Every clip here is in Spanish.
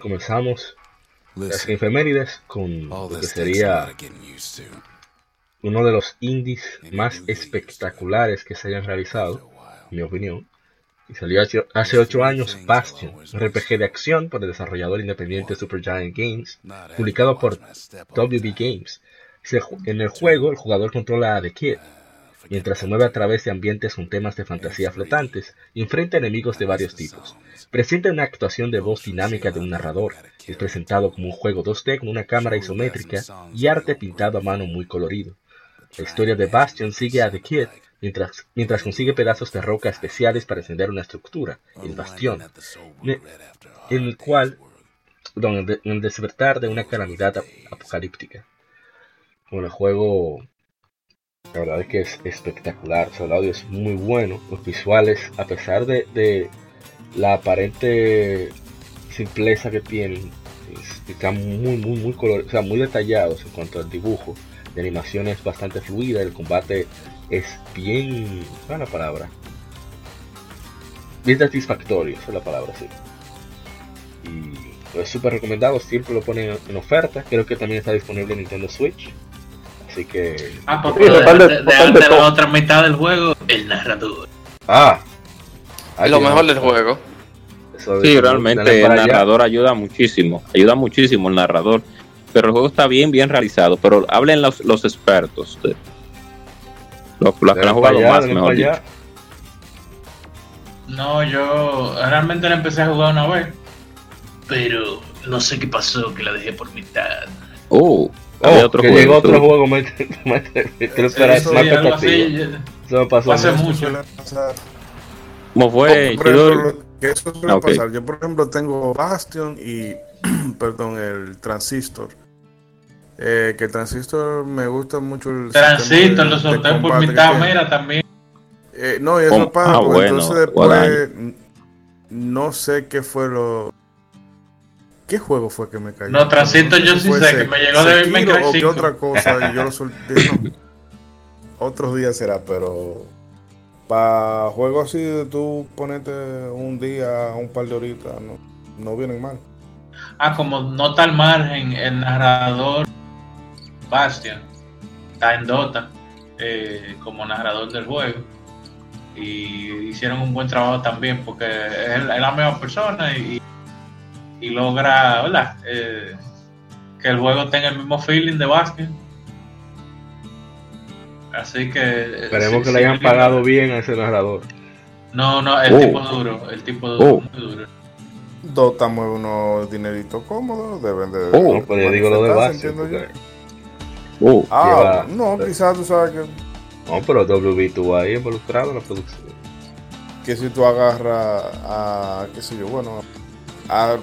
Comenzamos las efemérides con lo que sería uno de los indies más espectaculares que se hayan realizado, en mi opinión. Y salió hace 8 años Bastion, un RPG de acción por el desarrollador independiente Supergiant Games, publicado por WB Games. En el juego, el jugador controla a The Kid, mientras se mueve a través de ambientes con temas de fantasía flotantes enfrenta enemigos de varios tipos. Presenta una actuación de voz dinámica de un narrador. Es presentado como un juego 2D con una cámara isométrica y arte pintado a mano muy colorido. La historia de Bastion sigue a The Kid mientras, mientras consigue pedazos de roca especiales para encender una estructura, el bastión, en el cual, donde, el despertar de una calamidad apocalíptica. Con el juego la verdad es que es espectacular. el audio es muy bueno. Los visuales, a pesar de, la aparente simpleza que tienen, están muy, muy, muy color, o sea, muy detallados en cuanto al dibujo. La animación es bastante fluida. El combate es bien. ¿Cuál la palabra? Bien satisfactorio, esa es la palabra, sí. Y es súper recomendado. Siempre lo ponen en oferta. Creo que también está disponible en Nintendo Switch. Así que. Ah, porque de, de, la otra mitad del juego, el narrador. Ah. Es lo mejor del juego. sí, realmente el narrador ayuda muchísimo. Ayuda muchísimo el narrador. Pero el juego está bien, bien realizado. Pero hablen los, los expertos. los, que han jugado más, mejor dicho. No, yo realmente la empecé a jugar una vez. Pero no sé qué pasó, que la dejé por mitad. Oh. Oh, otro que juego, llegó otro juego más, más, eso, me pasó hace mucho. ¿Cómo fue? por ejemplo, que eso suele okay. pasar. Yo, por ejemplo, tengo Bastion y, perdón, el Transistor. Eh, que el Transistor me gusta mucho el Transistor, lo solté por mitad, mira, también. Eh, no, y eso oh, pasa, ah, pues, bueno, entonces después no sé qué fue lo ¿Qué juego fue que me cayó? No, Transito yo sí sé que me llegó de Minecraft o qué otra cosa y yo lo solté. No. Otros días será, pero para juegos así de tú ponerte un día, un par de horitas, no, no vienen mal. Ah, como no tal margen, el narrador Bastion está en Dota eh, como narrador del juego y hicieron un buen trabajo también porque es la misma persona y y logra ¿verdad? Eh, que el juego tenga el mismo feeling de básquet. Así que. Esperemos que le hayan pagado bien a ese narrador. No, no, el oh. tipo duro, el tipo duro, oh. muy duro. Dota mueve unos dineritos cómodos, deben de. Oh, pero yo digo lo de base. Oh, ah, no, quizás tú sabes que. No, pero WB tuvo ahí involucrado en la producción. Que si tú agarras a, qué sé yo, bueno,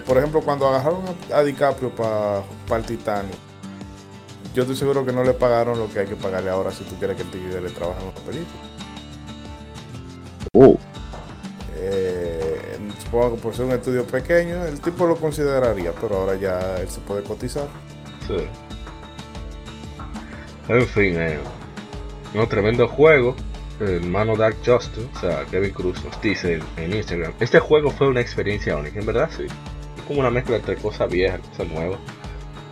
por ejemplo, cuando agarraron a, DiCaprio para el Titanic, yo estoy seguro que no le pagaron lo que hay que pagarle ahora si tú quieres que el tigre le trabaje en una película. Uh. Eh, supongo que por ser un estudio pequeño, el tipo lo consideraría, pero ahora ya él se puede cotizar. Sí. En fin, eh, un tremendo juego hermano Dark Justice, o sea, Kevin Cruz nos dice en, Instagram, este juego fue una experiencia única, en verdad sí. Es como una mezcla entre cosas viejas, cosas nuevas.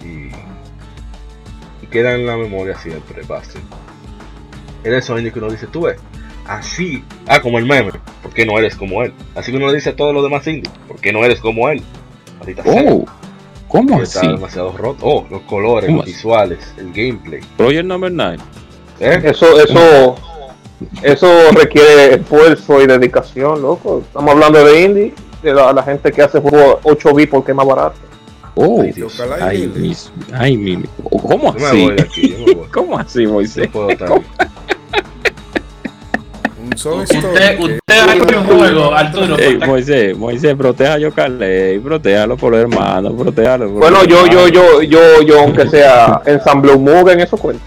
Y, y queda en la memoria siempre, Bastion. Es eso que uno dice, tú ves, así, ah, como el meme, ¿por qué no eres como él? Así que uno dice a todos los demás indies, ¿por qué no eres como él? oh, ¿cómo está así? demasiado roto. Oh, los colores, los visuales, el gameplay. Project Number 9. ¿Eh? Eso, eso eso requiere esfuerzo y dedicación, loco. Estamos hablando de indie. de la, gente que hace juego 8 b porque es más barato. Oh, Dios. Ay, mis, ay, mi, ¿Cómo así? ¿Cómo así, Moisés? No usted, usted ha un juego, Arturo. Ey, Moisés, Moisés, proteja a Yocaley, protéjalo por los hermanos, protéjalo. bueno, yo, yo, yo, yo, yo, aunque sea ensamble un en eso cuenta.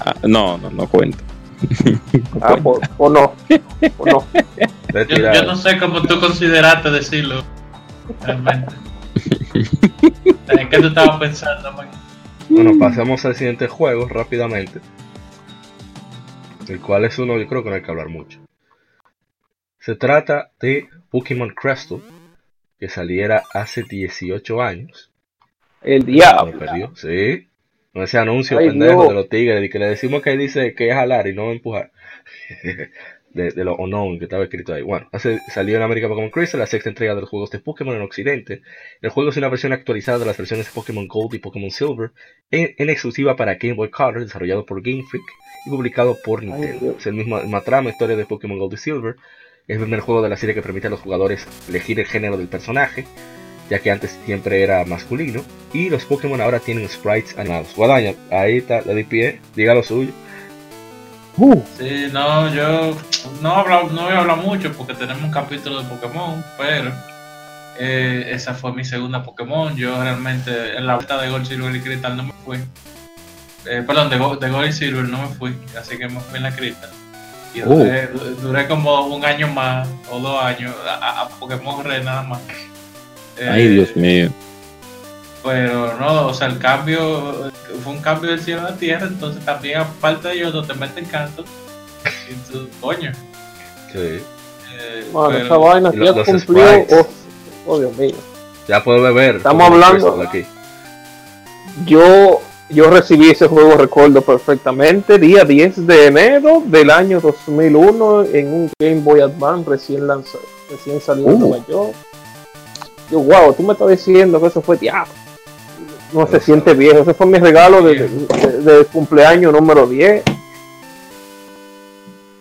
Ah, no, no, no cuenta. Ah, por, no. Por no. Yo, yo, no sé cómo tú consideraste decirlo. Realmente. ¿En qué tú estabas pensando, man? Bueno, pasemos al siguiente juego rápidamente el cual es uno yo creo que no hay que hablar mucho. Se trata de Pokémon Crystal, que saliera hace 18 años. El diablo. perdió, sí. Ese anuncio pendejo de los tigres y que le decimos que ahí dice que es jalar y no empujar. de, de lo unknown que estaba escrito ahí. Bueno, hace, salió en América Pokémon Crystal, la sexta entrega de los juegos de Pokémon en Occidente. El juego es una versión actualizada de las versiones de Pokémon Gold y Pokémon Silver, en, exclusiva para Game Boy Color, desarrollado por Game Freak y publicado por Nintendo. es el mismo trama, historia de Pokémon Gold y Silver. Es el primer juego de la serie que permite a los jugadores elegir el género del personaje, ya que antes siempre era masculino. Y los Pokémon ahora tienen sprites animados. Guadaña, ahí está, le di pie, diga lo suyo. Uh. Sí, no, yo no, no voy a hablar mucho porque tenemos un capítulo de Pokémon, pero eh, esa fue mi segunda Pokémon. Yo realmente en la vuelta de Gold, Silver y Crystal no me fui. Eh, perdón, de, de Gold y Silver no me fui, así que me fui en la Crystal. Y uh. duré, como un año más o dos años a, Pokémon Red nada más. Ay, Dios eh, mío. Pero no, o sea, el cambio fue un cambio del cielo a la tierra, entonces también aparte de ellos no te meten canto. Tú, coño. Sí. Eh, bueno, esa vaina ya cumplió. Oh, oh, Dios mío. Ya puedo beber. Estamos hablando. Aquí. Yo, yo recibí ese juego, recuerdo perfectamente, día 10 de enero del año 2001 en un Game Boy Advance recién lanzado, recién salido uh. Nueva York. Yo, wow, tú me estás diciendo que eso fue diablo no se siente viejo. Ese fue mi regalo de, cumpleaños número 10.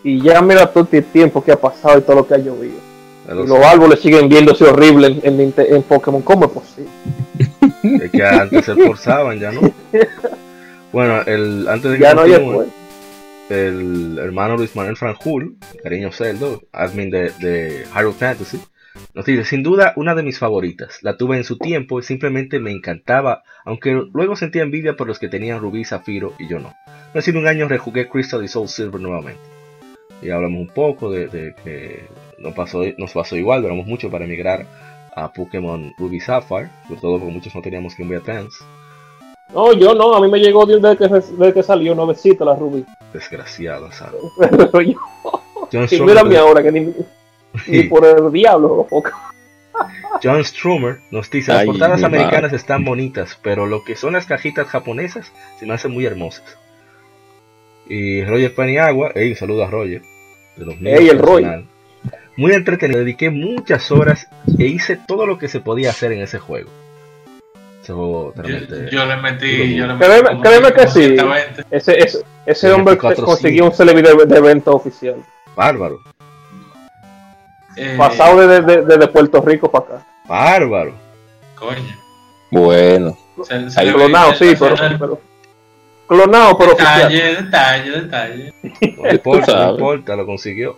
Y ya mira todo el tiempo que ha pasado y todo lo que ha llovido. los árboles siguen viéndose horribles en, Pokémon. ¿Cómo es posible? Es que antes se esforzaban, ya no. Bueno, el, antes de que ya no el hermano Luis Manuel Franjul, cariño Celdo, admin de, de Hyrule Fantasy, nos dice, sin duda una de mis favoritas. La tuve en su tiempo y simplemente me encantaba, aunque luego sentía envidia por los que tenían Rubí, Zafiro y yo no. Hace un año rejugué Crystal y Soul Silver nuevamente. Y hablamos un poco de, que nos pasó, nos pasó igual, duramos mucho para emigrar a Pokémon Ruby Sapphire, sobre todo porque muchos no teníamos Game Boy Advance. No, yo no, a mí me llegó desde que, desde que salió nuevecita la Ruby. Desgraciada, ¿sabes? y mira mi ahora que ni... Y por el diablo, John Strummer nos dice, las portadas americanas están bonitas, pero lo que son las cajitas japonesas se me hacen muy hermosas. Y Roger Paniagua, hey, un saludo a Roger. De los el Roy. Muy entretenido, dediqué muchas horas e hice todo lo que se podía hacer en ese juego. Ese juego yo, le metí, yo le metí créeme, que sí. Ese, ese, ese hombre consiguió un celebrity de evento oficial. Bárbaro. Eh, Pasado desde de, Puerto Rico para acá. Bárbaro. Coño. Bueno. clonado, sí, pero, Clonado, pero detalle, detalle, detalle. No importa, no importa, lo consiguió.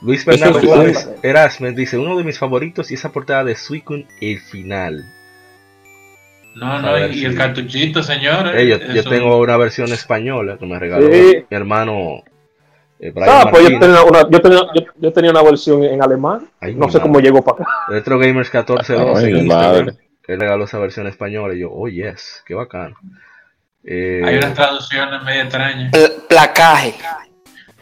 Luis Fernando Gómez Erasmus dice, uno de mis favoritos y esa portada de Suicune, el final. No, no, y, el cartuchito, señor. yo, tengo una versión española que me regaló mi hermano eh, ah, pues yo tenía, una, yo, tenía, yo, tenía, una versión en alemán. no sé cómo llegó para acá. Retro Gamers 1412. Él regaló esa versión española y yo, oh yes, qué bacano. Eh, Hay unas traducciones medio extrañas. Placaje.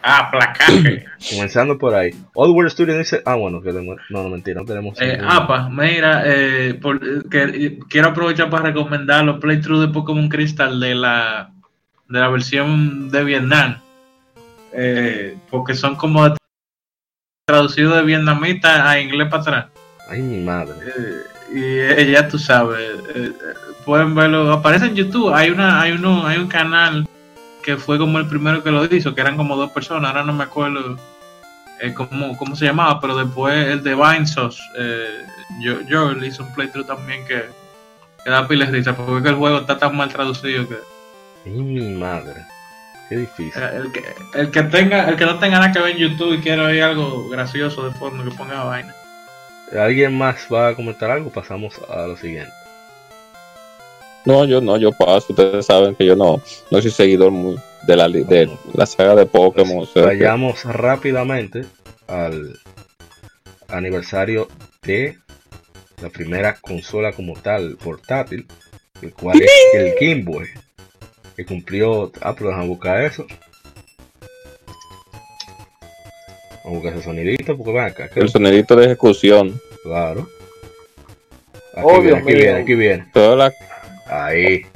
Ah, placaje. Comenzando por ahí. Old World Studio dice. Ah, bueno, que no, no, mentira, no tenemos. Eh, apa, mira, eh, por, que, quiero aprovechar para recomendar los playthroughs de Pokémon Crystal de la, de la versión de Vietnam eh, porque son como traducidos de vietnamita a inglés para atrás. Ay, mi madre. Eh, y ya tú sabes, eh, pueden verlo, aparece en YouTube, hay una, hay uno, hay un canal que fue como el primero que lo hizo, que eran como dos personas, ahora no me acuerdo eh, ¿cómo, ¿cómo, se llamaba? Pero después el de Vinesos, eh, yo, yo le hice un playthrough también que, que da piles risa, porque el juego está tan mal traducido que... mi madre, qué difícil. Eh, el que, el que, tenga, el que no tenga nada que ver en YouTube y quiera ver algo gracioso de fondo, que ponga vaina. ¿Alguien más va a comentar algo? Pasamos a lo siguiente. No, yo no, yo paso. Ustedes saben que yo no, no soy seguidor muy de la, de la saga de Pokémon. vayamos rápidamente al aniversario de la primera consola como tal portátil, el cual es el Game Boy, que cumplió. Ah, pero a buscar eso. Vamos a buscar ese sonidito, porque ven acá. El sonidito de ejecución. Claro. Aquí viene, aquí viene, aquí viene. Toda la Ahí.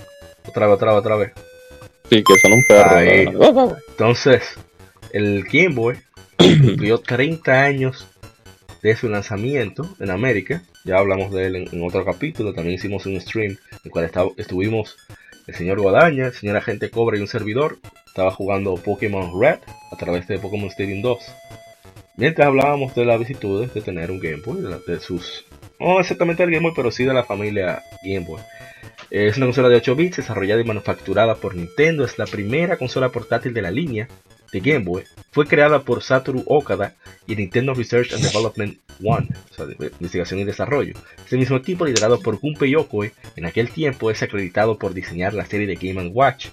Otra vez, otra vez, otra vez. Sí, que son un perro. Entonces, el Game Boy cumplió 30 años de su lanzamiento en América. Ya hablamos de él en, otro capítulo. También hicimos un stream en el cual estuvimos el señor Guadaña, el señor Agente Cobra y un servidor. Estaba jugando Pokémon Red a través de Pokémon Stadium 2. Mientras hablábamos de las vicitudes de tener un Game Boy, de, sus... No exactamente el Game Boy, pero sí de la familia Game Boy. Es una consola de 8 bits desarrollada y manufacturada por Nintendo. Es la primera consola portátil de la línea de Game Boy. Fue creada por Satoru Okada y Nintendo Research and Development One, o sea, de investigación y desarrollo. Este mismo equipo, liderado por Gunpei Yokoi, en aquel tiempo es acreditado por diseñar la serie de Game Watch,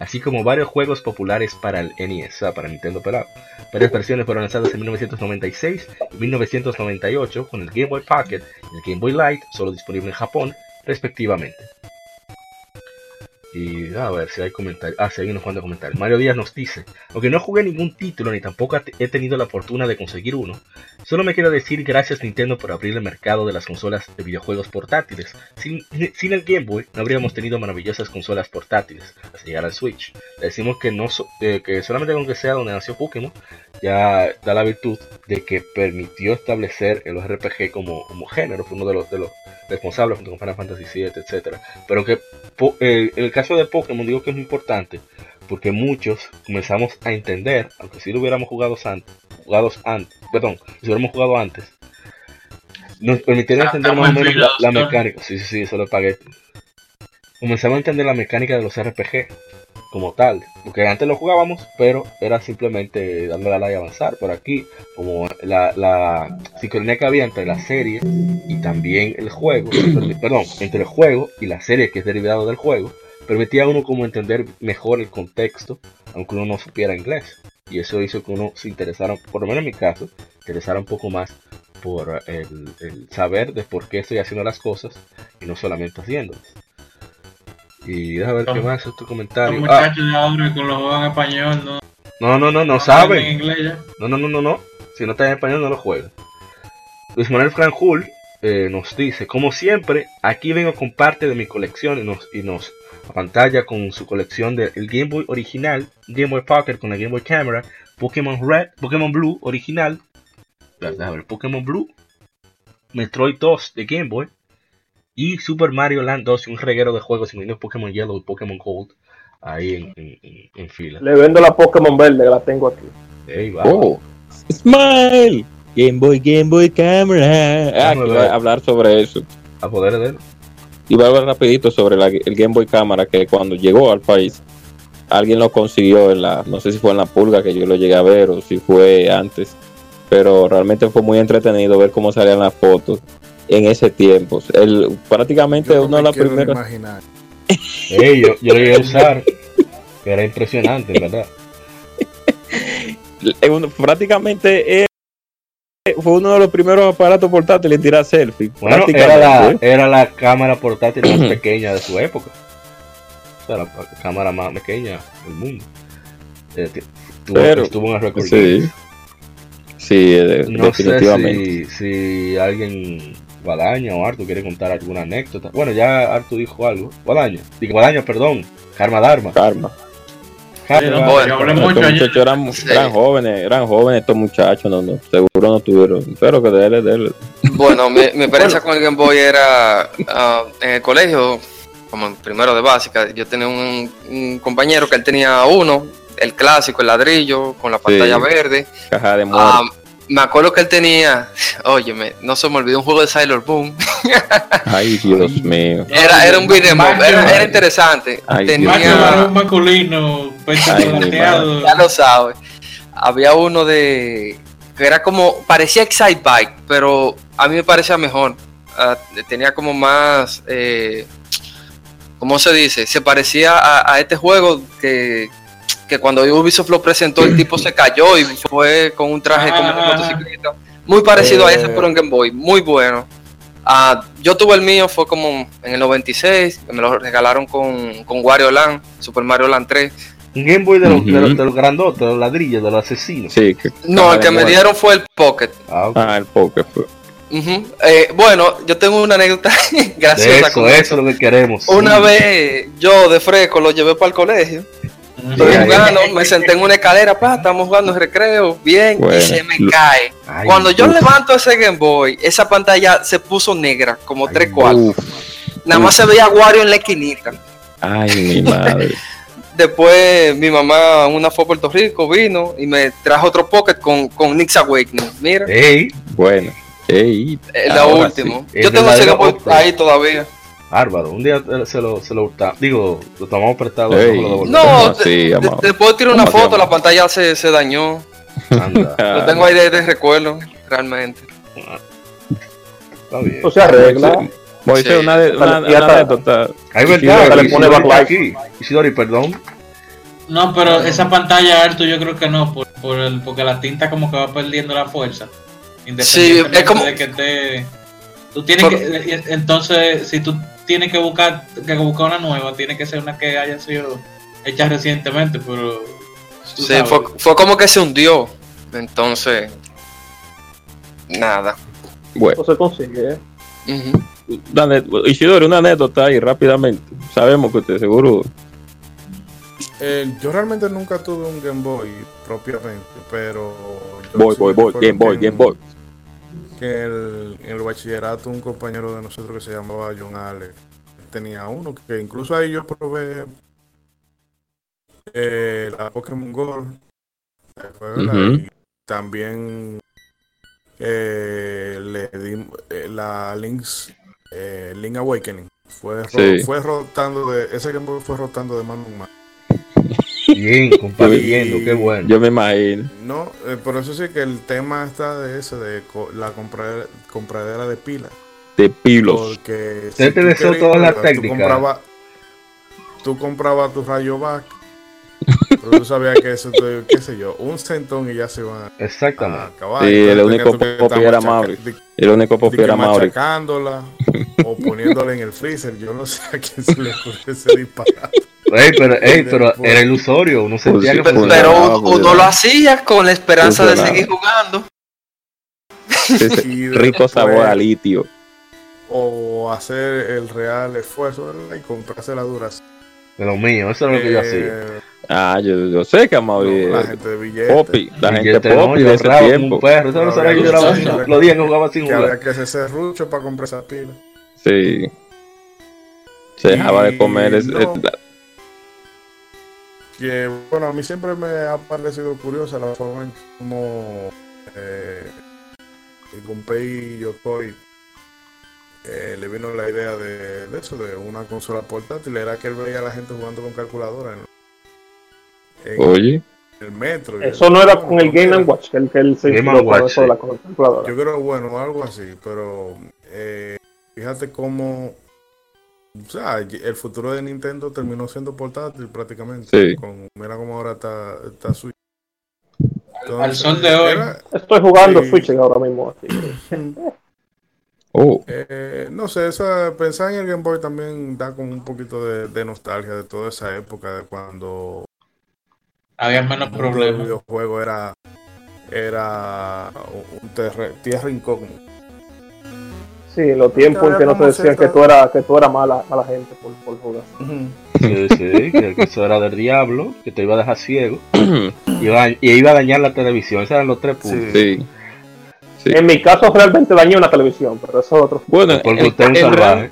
así como varios juegos populares para el NES, o sea, para Nintendo pelado. Varias versiones fueron lanzadas en 1996 y 1998 con el Game Boy Pocket y el Game Boy Light, solo disponible en Japón, respectivamente. Y a ver si hay comentarios. Ah, sí, hay unos cuantos comentarios. Mario Díaz nos dice: Aunque no jugué ningún título ni tampoco he tenido la fortuna de conseguir uno, solo me quiero decir gracias Nintendo por abrir el mercado de las consolas de videojuegos portátiles. Sin, el Game Boy no habríamos tenido maravillosas consolas portátiles hasta llegar al Switch. Le decimos que, no eh, que solamente con que sea donde nació Pokémon, ya da la virtud de que permitió establecer el RPG como, como género. Fue uno de los, de los responsables junto con Final Fantasy VII, etc. Pero que eh, el caso de Pokémon digo que es muy importante porque muchos comenzamos a entender, aunque si lo hubiéramos jugado antes, jugados antes, perdón, si hubiéramos jugado antes, nos permitiría entender más o menos la, mecánica. Sí, sí, sí, eso lo pagué. Comenzamos a entender la mecánica de los RPG como tal, porque antes lo jugábamos, pero era simplemente dándole a la y avanzar. Por aquí, como la, la sincronía que había entre la serie y también el juego, perdón, entre el juego y la serie que es derivado del juego, permitía a uno como entender mejor el contexto, aunque uno no supiera inglés. Y eso hizo que uno se interesara, por lo menos en mi caso, interesara un poco más por el, saber de por qué estoy haciendo las cosas y no solamente haciéndolas. Y déjame ver qué más es tu comentario. Los ah. muchachos de con los juegos en español no. No, no, no, no, saben. No, no, no, no, no. Si no está en español no lo juegas. Luis Manuel Franjul eh, nos dice, como siempre, aquí vengo con parte de mi colección y nos, y nos a pantalla con su colección del Game Boy original, Game Boy Pocket con la Game Boy Camera, Pokémon Red, Pokémon Blue original, Pokémon Blue, Metroid 2 de Game Boy y Super Mario Land 2 y un reguero de juegos incluyendo Pokémon Yellow y Pokémon Gold ahí en, fila. Le vendo la Pokémon verde que la tengo aquí. Oh, Smile, Game Boy, Game Boy Camera. Ah, hablar sobre eso. A poder de él. Y voy a hablar rapidito sobre el Game Boy Cámara que cuando llegó al país, alguien lo consiguió en la, no sé si fue en la pulga que yo lo llegué a ver o si fue antes, pero realmente fue muy entretenido ver cómo salían las fotos en ese tiempo. El, prácticamente uno de las primeras... yo, yo lo iba a usar, que era impresionante, ¿verdad? prácticamente fue uno de los primeros aparatos portátiles en tirar selfie. Bueno, era la, era la cámara portátil más pequeña de su época. O sea, la cámara más pequeña del mundo. Eh, tuvo, un récord. Sí, sí eh, definitivamente. Sé si, si alguien, Guadaña o Artu, quiere contar alguna anécdota. Bueno, ya Artu dijo algo. Guadaña, digo Guadaña, perdón. Karma Dharma. Karma eran, jóvenes, eran jóvenes estos muchachos, no, no, seguro no tuvieron, pero que de él, Bueno, mi, mi experiencia con el Game Boy era ah, en el colegio, como en primero de básica, yo tenía un, compañero que él tenía uno, el clásico, el ladrillo, con la pantalla verde. Caja de ah, me acuerdo que él tenía, óyeme, no se me olvidó un juego de Sailor Boom. Ay, Dios mío. Era, era un beat'em era, era interesante. Ay, tenía, Dios un masculino, Ay, ya lo sabes. Había uno de que era como parecía Excite Bike, pero a mí me parecía mejor. Ah, tenía como más, eh, ¿cómo se dice? Se parecía a, a este juego que, que cuando Ubisoft lo presentó el tipo se cayó y fue con un traje como de Ah. motocicleta. Muy parecido a ese, Eh. pero en Game Boy, muy bueno. Ah, yo tuve el mío, fue como en el 96, que me lo regalaron con, con Wario Land, Super Mario Land 3. Un Game Boy de los, de los, Ujú. de los grandotes, de los ladrillos, de los asesinos. Sí, que No, el que me dieron fue el Pocket. Ah, ok. Ah, el. Ujú. Eh, bueno, yo tengo una anécdota De graciosa eso, con eso eso. es lo que queremos. Una Sí. vez yo de fresco lo llevé para el colegio. Estoy Sí, ahí. jugando, me senté en una escalera, pa, estamos jugando en recreo, bien, Bueno, y se me lo- cae. Ay, Cuando yo uf. levanto ese Game Boy, esa pantalla se puso negra, como Ay, tres cuartos. Uf, Nada más se veía Wario en la esquinita. ay, mi madre. Después mi mamá, una fue a Puerto Rico, vino y me trajo otro pocket con, con Nick's Awakening. Mira, Ey, Bueno, ey, la última. sí. Yo tengo ese Game Boy ahí todavía. Bárbaro. Un día eh, se lo, se lo. Digo, lo tomamos prestado. Ey. lo. No, ¿Cómo de- así, de- amado? después tiré una ¿Cómo así, foto, la pantalla se, se dañó. Anda, Lo tengo ahí de, de recuerdo, realmente. está bien. Eso se arregla. Moisés, Sí. una, de- una, Ya una anécdota. Hay verdad, le pone backlight. aquí. Isidori, perdón. No, pero esa pantalla alto yo creo que no, por, por el, porque la tinta como que va perdiendo la fuerza. Independientemente es como- de que te... Tú tienes Por- que... eh, Entonces, si tú tienes que buscar, que buscar una nueva, tiene que ser una que haya sido hecha recientemente, pero... Sí, fue, fue como que se hundió. Entonces, nada. Bueno, Eso se consigue. ¿eh? Ujú. una ane- Isidori, una anécdota ahí rápidamente. Sabemos que usted seguro. Eh, yo realmente nunca tuve un Game Boy propiamente, pero. Voy, sí voy, voy, Game Boy, en- Game Boy. Que el, en el bachillerato, un compañero de nosotros que se llamaba John Ale tenía uno que incluso ahí yo probé eh, la Pokémon Go. fue, ¿verdad? Ujú. Y también eh, le di eh, la Link's eh, Link Awakening. Fue, Sí. fue rotando de. Ese Boy fue rotando de mano en mano. Bien, compartiendo, qué bueno. Yo me imagino. No, eh, por eso sí que el tema está de ese, de co- la compra- compradera de pilas. De pilos. Porque Usted te tú besó querías, todas las tú técnicas. comprabas- Tú comprabas tu rayo back, pero tú sabías que eso, te- qué sé yo, un centón y ya se van a Exactamente. acabar. Sí, el único popi era Mauri. El único popi era Mauri. machacándola o poniéndola en el freezer. Yo no sé a quién se le ocurre ese disparate. Ey, pero, ey, pero era ilusorio. Uno sentía sí, que pues, funcionaba. Pero uno, lo hacía con la esperanza de seguir jugando. Rico sabor a litio. O hacer el real esfuerzo ¿verdad? y comprarse la duración. De lo mío, eso era lo que yo hacía. Eh, Ah, yo, yo sé que Mauri. no, la es gente de billetes. Popi, la gente no, popi yo de ese tiempo. un perro. Eso no sabía que yo sin- los días que jugaba sin que había jugar. que hacerse rucho para comprar esas pilas. Sí. Se dejaba de comer. es- no. es- Que bueno, a mí siempre me ha parecido curiosa la forma en cómo eh, Gunpei Yokoi eh, le vino la idea de, de eso, de una consola portátil. Era que él veía a la gente jugando con calculadora en, en Oye, el metro. Eso él, no era con el Game and Watch, que el que él se por Watch, eso de sí. la calculadora. Yo creo, bueno, algo así, pero eh, fíjate cómo, o sea, el futuro de Nintendo terminó siendo portátil prácticamente. Sí. Con, mira cómo ahora está, está Switch. Al sol de hoy. era- Estoy jugando Sí. Switch ahora mismo. así que- oh, eh, no sé, esa, pensar en el Game Boy también da como un poquito de, de nostalgia de toda esa época de cuando Había menos el problemas. videojuego era, era un terre- tierra incógnita. Sí, los tiempos en que no te decían que tú eras que tú eras mala, mala gente por, por jugar. Sí, sí, que, que eso era del diablo, que te iba a dejar ciego. y, iba, y iba a dañar la televisión. Esos eran los tres puntos. sí. Sí. En mi caso realmente dañé una televisión, pero eso es otro. Bueno, Porque el- usted es un salvaje.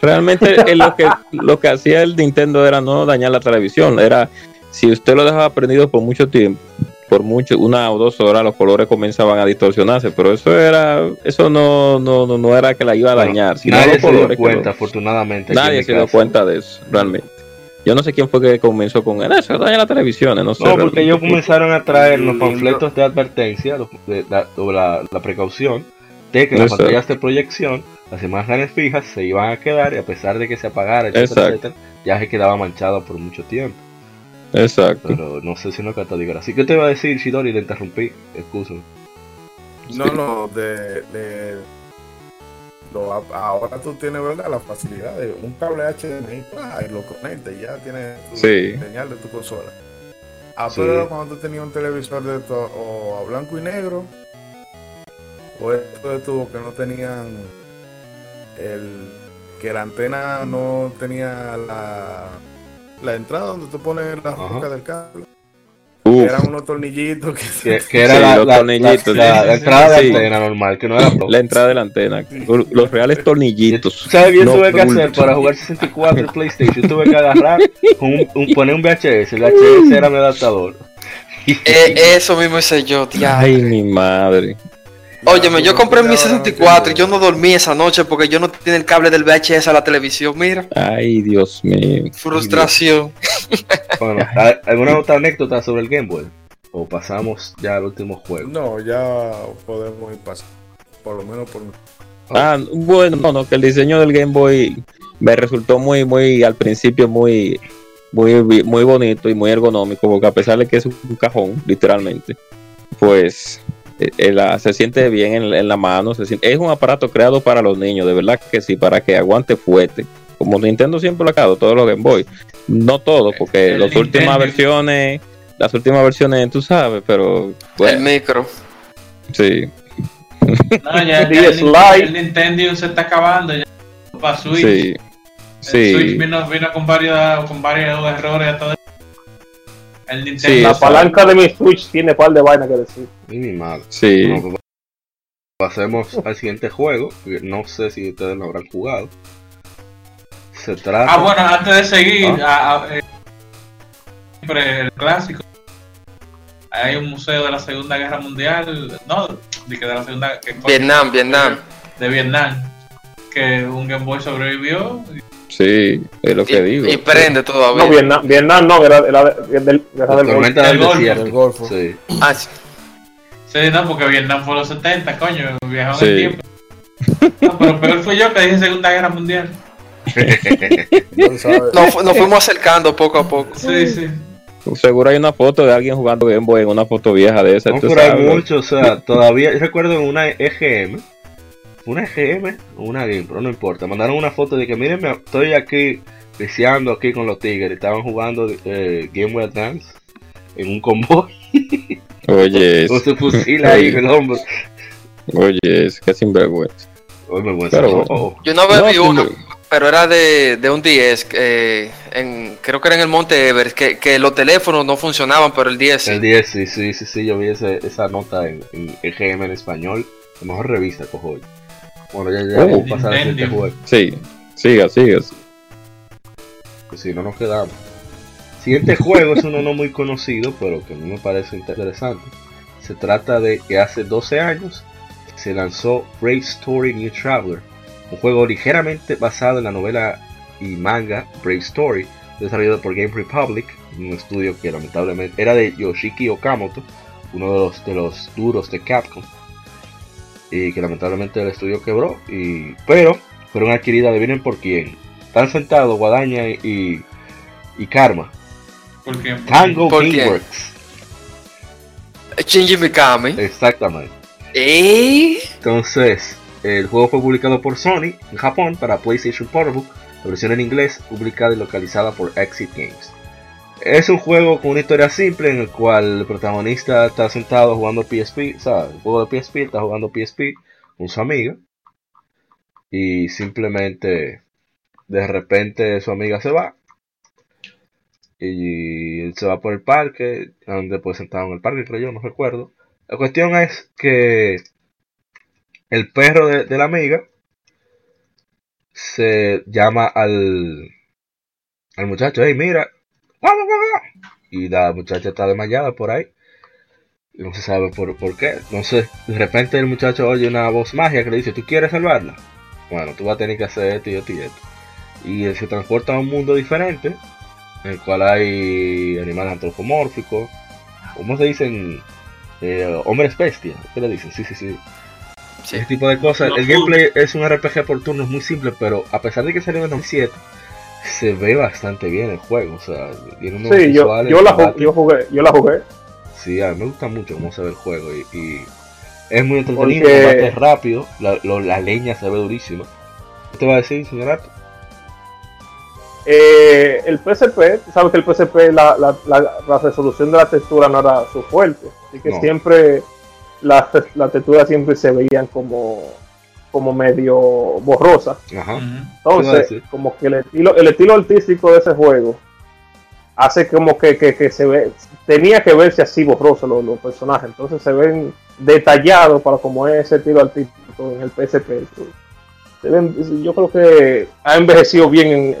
realmente eh, lo que lo que hacía el Nintendo era no dañar la televisión, era si usted lo dejaba prendido por mucho tiempo, por mucho, una o dos horas los colores comenzaban a distorsionarse, pero eso era, eso no, no, no, era que la iba a dañar. nadie se dio cuenta, afortunadamente. Nadie se dio cuenta de eso, realmente. Yo no sé quién fue que comenzó con eso, daña las televisiones, no sé. No, porque ellos comenzaron a traer los panfletos de advertencia de, la, precaución de que las pantallas de proyección, las imágenes fijas se iban a quedar y a pesar de que se apagara, etcétera, ya se quedaba manchado por mucho tiempo. Exacto. Pero no sé si no diga Así que te iba a decir, Shidori, le interrumpí. Excuso. No, no, de, de ahora tú tienes, ¿verdad? La facilidad de un cable HDMI y lo conectas y ya tienes tu señal de tu consola. Ah, pero cuando tú tenías un televisor de esto, o a blanco y negro, o esto de tubo que no tenían el que la antena no tenía la, la entrada donde tú pones la roca del cable eran unos tornillitos que, que, era la, los tornillitos, la, entrada de la antena normal, que no era La entrada de la antena, los reales tornillitos. ¿Sabes qué tuve que hacer para jugar 64 en PlayStation? Tuve que agarrar, un, un, poner un VHS, el VHS era mi adaptador. Eh, eso mismo hice yo, tía. Ay, mi madre. Óyeme, yo compré mi 64 y yo no dormí esa noche porque yo no tenía el cable del VHS a la televisión, mira. Ay, Dios mío. Frustración. Bueno, ¿alguna otra anécdota sobre el Game Boy? ¿O pasamos ya al último juego? No, ya podemos ir pasando. Por lo menos por... Ah, bueno, no, no, que el diseño del Game Boy me resultó muy, muy, al principio muy, muy, muy bonito y muy ergonómico, porque a pesar de que es un cajón, literalmente, pues eh, se siente bien en, la mano. es un aparato creado para los niños, de verdad que sí, para que aguante fuerte. Como Nintendo siempre lo ha creado, todos los Game Boy. No todos, porque las últimas versiones, las últimas versiones, tú sabes, pero. el micro. Sí. No, ya, el, Nintendo se está acabando. Ya para Switch. Sí. El Switch vino, vino con, varios, con varios errores hasta la palanca de mi Switch tiene par de vaina que decir. Mi madre. Sí. Pues, pasemos al siguiente juego, que no sé si ustedes lo habrán jugado. Se trata. Ah, bueno, antes de seguir, ¿Ah? eh, el clásico. Hay un museo de la Segunda Guerra Mundial, no, de que de la Segunda. Vietnam, Vietnam. De Vietnam, que un Game Boy sobrevivió Sí, es lo que digo. Y prende todavía. No, Vietnam, Vietnam no, era, era, del, era del, del, del, Golfo. Sí. Ah, sí. Sí, no, porque Vietnam fue los 70, coño, viajó en el tiempo. No, pero peor fui yo que dije Segunda Guerra Mundial. nos, nos fuimos acercando poco a poco. Sí, sí. Seguro hay una foto de alguien jugando Game Boy en una foto vieja de esa. No, pero hay mucho, o sea, todavía recuerdo en una EGM una GM o una Game Pro, no importa. Mandaron una foto de que miren, estoy aquí deseando aquí con los Tigres. Estaban jugando eh, Game Boy Advance en un convoy. Oye, con su fusil ahí en el hombro. Oye, es que sinvergüenza. Pero, Yo no veo no, uno, pero era de, de un 10, eh, en, creo que era en el Monte Everest, que, que, los teléfonos no funcionaban, pero el 10 sí. El 10, sí, sí, sí, sí yo vi esa nota en, en EGM en español. La mejor revista, cojo. Bueno, ya, ya vamos a pasar al siguiente juego. Sí, siga, siga. Pues si no nos quedamos. Siguiente juego es uno no muy conocido, pero que a mí me parece interesante. Se trata de que hace 12 años se lanzó Brave Story New Traveler, un juego ligeramente basado en la novela y manga Brave Story, desarrollado por Game Republic, un estudio que lamentablemente era de Yoshiki Okamoto, uno de los, de los duros de Capcom y que lamentablemente el estudio quebró, y, pero fueron adquiridas, adivinen por quién. Están sentados Guadaña y, y Karma. ¿Por qué? Tango Gameworks. Shinji Mikami. Exactamente. ¿Eh? Entonces, el juego fue publicado por Sony en Japón para PlayStation Portable, la versión en inglés publicada y localizada por Exit Games. Es un juego con una historia simple en el cual el protagonista está sentado jugando PSP, o sea, el juego de PSP, está jugando PSP con su amiga y simplemente de repente su amiga se va y él se va por el parque, donde pues sentado en el parque creo yo, no recuerdo. La cuestión es que el perro de, la amiga se llama al, al muchacho, hey mira, y la muchacha está desmayada por ahí. No se sabe por, por qué. Entonces, de repente el muchacho oye una voz mágica que le dice, ¿tú quieres salvarla? Bueno, tú vas a tener que hacer esto y esto y esto. Y él se transporta a un mundo diferente, en el cual hay animales antropomórficos. ¿Cómo se dicen? Eh, hombres bestia. ¿Qué le dicen? Sí, sí, sí. Ese tipo de cosas. el gameplay es un RPG por turnos muy simple, pero a pesar de que salió en 2007, se ve bastante bien el juego. O sea, tiene unos sí, yo, yo, la yo, jugué, yo la jugué. Sí, a mí me gusta mucho cómo se ve el juego y, es muy entretenido, es rápido, la, la, leña se ve durísima. ¿Qué te va a decir, señor eh, el PSP, sabes que el PSP, la, la, la, resolución de la textura no era su fuerte, así que siempre las la texturas siempre se veían como, como medio borrosa. Entonces, como que el estilo, el estilo artístico de ese juego hace como que, que, se ve, tenía que verse así borroso los, los, personajes, entonces se ven detallados para como es ese estilo artístico en el PSP. Se ven, yo creo que ha envejecido bien en,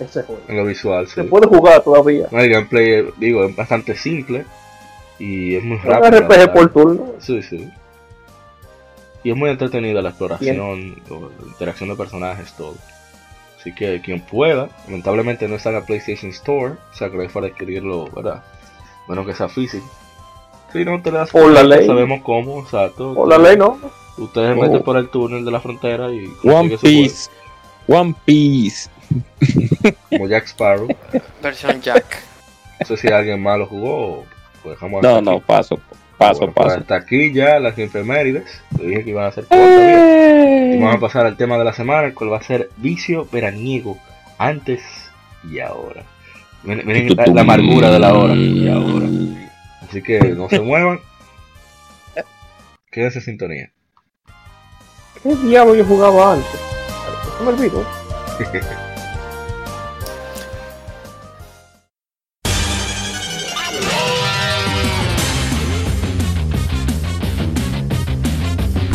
ese juego. En lo visual, Se puede jugar todavía. el gameplay, digo, es bastante simple y es muy rápido. Un RPG por turno. Sí, sí. Y es muy entretenida la exploración, la interacción de personajes, todo. Así que quien pueda, lamentablemente no está en la PlayStation Store, o sea que hay para adquirirlo, ¿verdad? Bueno que sea físico. Si no te das por la ley. sabemos cómo, exacto. Por la ley no. Ustedes oh. meten por el túnel de la frontera y One Piece. One Piece. Como Jack Sparrow. Versión Jack. No sé si alguien más lo jugó pues dejamos No, no, paso. Paso, pues paso. hasta aquí ya las enfermerides. Te dije que iban a ser ¡Eh! Y vamos a pasar al tema de la semana, el cual va a ser vicio veraniego. Antes y ahora. Miren, la, amargura de la hora y ahora. Así que no se muevan. Quédense sintonía. ¿Qué diablo yo jugaba antes? No me olvido.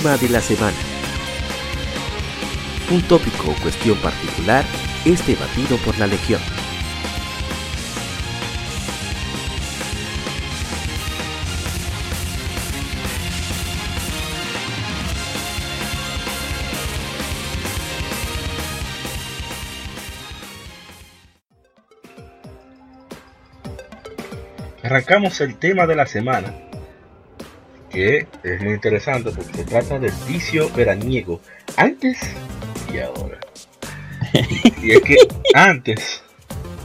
De la semana. Un tópico o cuestión particular es debatido por la Legión. Arrancamos el tema de la semana que es muy interesante porque se trata del vicio veraniego, antes y ahora. y es que antes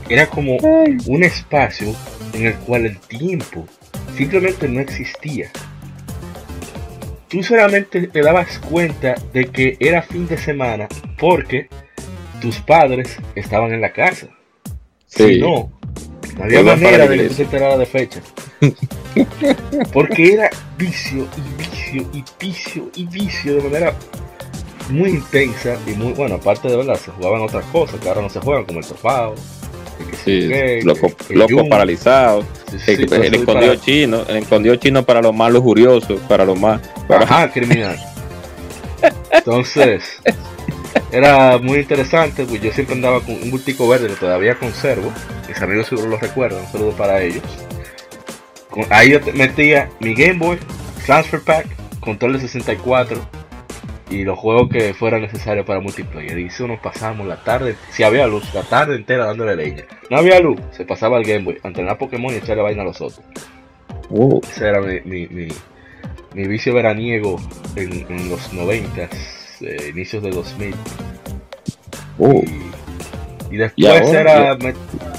era como un espacio en el cual el tiempo simplemente no existía. Tú solamente te dabas cuenta de que era fin de semana porque tus padres estaban en la casa. Si no, no había manera de que se enterara de fecha. Porque era vicio y vicio y vicio y vicio de manera muy intensa y muy bueno, aparte de verdad, se jugaban otras cosas que ahora no se juegan, como el tofado. Sí, loco, loco paralizado. el, escondido chino, el escondido chino para los más lujuriosos, para los más. Para... criminal. Entonces, era muy interesante, pues yo siempre andaba con un bultico verde que todavía conservo. Mis amigos seguro lo recuerdan, un saludo para ellos. Ahí yo metía mi Game Boy, Transfer Pack, control de 64 y los juegos que fueran necesarios para multiplayer. Y eso nos pasamos la tarde, si había luz, la tarde entera dándole leña. No había luz, se pasaba el Game Boy, entrenar Pokémon y echarle vaina a los otros. Ese era mi, mi, mi, vicio veraniego en, los 90, eh, inicios de 2000. Y, después era,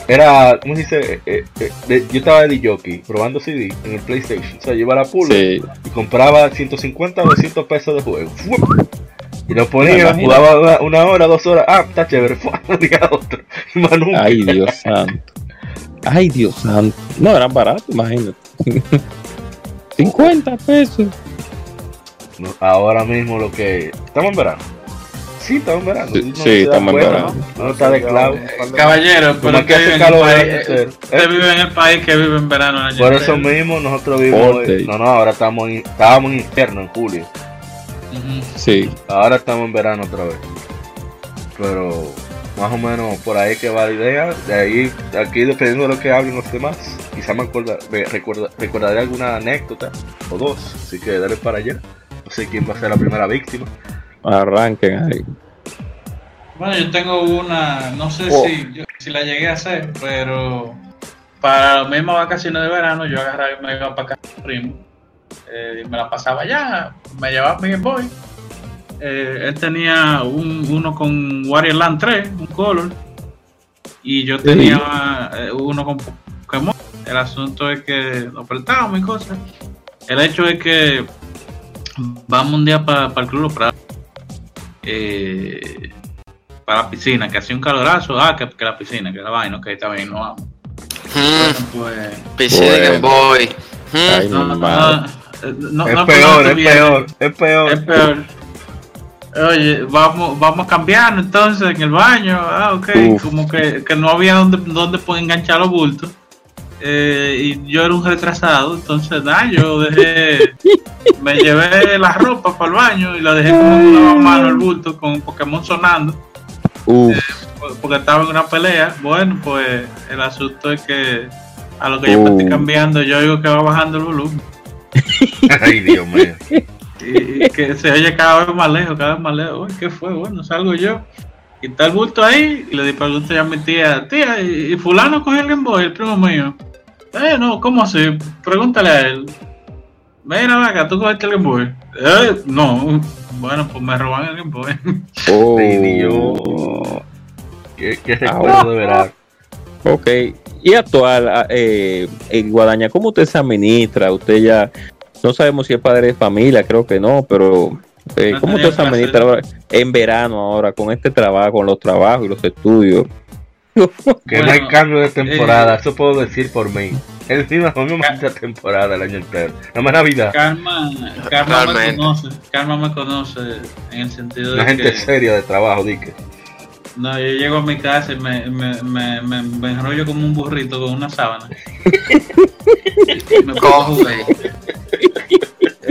era, ¿cómo se dice? Eh, eh, yo estaba de jockey probando CD en el PlayStation. O sea, yo iba a la y compraba 150 o 200 pesos de juego. Y lo ponía, jugaba una, hora, dos horas. Ah, está chévere. otro. Ay, Dios santo. Ay, Dios santo. No, eran baratos, imagínate. 50 pesos. Ahora mismo lo que. Estamos en verano. Sí, estamos en verano. Sí, estamos en verano. No, está de clavo. Caballero, pero que hace calor. Usted vive en el país que vive en verano. Por eso mismo nosotros vivimos. No, no, ahora estamos en, estábamos en invierno en julio. Sí. Ahora estamos en verano otra vez. Pero más o menos por ahí que va la idea. De ahí, aquí dependiendo de lo que hablen los demás, quizá me, acuerda, recordaré alguna anécdota o dos. Así que dale para allá. No sé quién va a ser la primera víctima. Arranquen ahí. Bueno, yo tengo una, no sé oh. si, si la llegué a hacer, pero para las mismas vacaciones de verano yo agarraba y me iba para casa primo. Eh, me la pasaba allá, me llevaba mi Game Boy eh, él tenía un, uno con Wario Land 3, un color, y yo tenía eh, uno con Pokémon. El asunto es que lo apretábamos y cosas. El hecho es que vamos un día para el Club para, eh, para la piscina, que hacía un calorazo. Ah, que, la piscina, que la vaina, que está bien, no vamos. Hmm. pues, piscina de Game Boy. Hmm. no, no, es, peor, es peor, es peor, es peor. Oye, vamos, vamos cambiando entonces en el baño. Ah, ok. Como que, no había donde, donde enganchar los bultos. Eh, y yo era un retrasado, entonces nada, yo dejé, me llevé la ropa para el baño y la dejé con una mano el bulto con Pokémon sonando. Eh, porque estaba en una pelea. Bueno, pues el asunto es que a lo que yo me estoy cambiando, yo digo que va bajando el volumen. Ay, Dios mío y que se oye cada vez más lejos, cada vez más lejos. ¿qué fue? Bueno, salgo yo. Y está el bulto ahí, y le pregunto ya a mi tía, tía, ¿y fulano cogió el Game Boy, el primo mío? Eh, no, ¿cómo así? Pregúntale a él. Mira, vaca, ¿tú cogiste el Game Boy? Eh, no. Bueno, pues me roban el Game Boy. Oh. Dios. ¿Qué, qué recuerdo de verdad? Ok. Y actual, ah, eh, en Guadaña, ¿cómo usted se administra? Usted ya no sabemos si es padre de familia, creo que no, pero eh, ¿cómo te administra en verano ahora con este trabajo, con los trabajos y los estudios? que no hay cambio de temporada, eh, eso puedo decir por mí. Es decir, no mucha temporada el año entero, no más Navidad. Karma, Karma me conoce, Karma me conoce en el sentido de. Una gente seria de trabajo, dique. No, yo llego a mi casa y me, me, me, me, enrollo como un burrito con una sábana. me Ese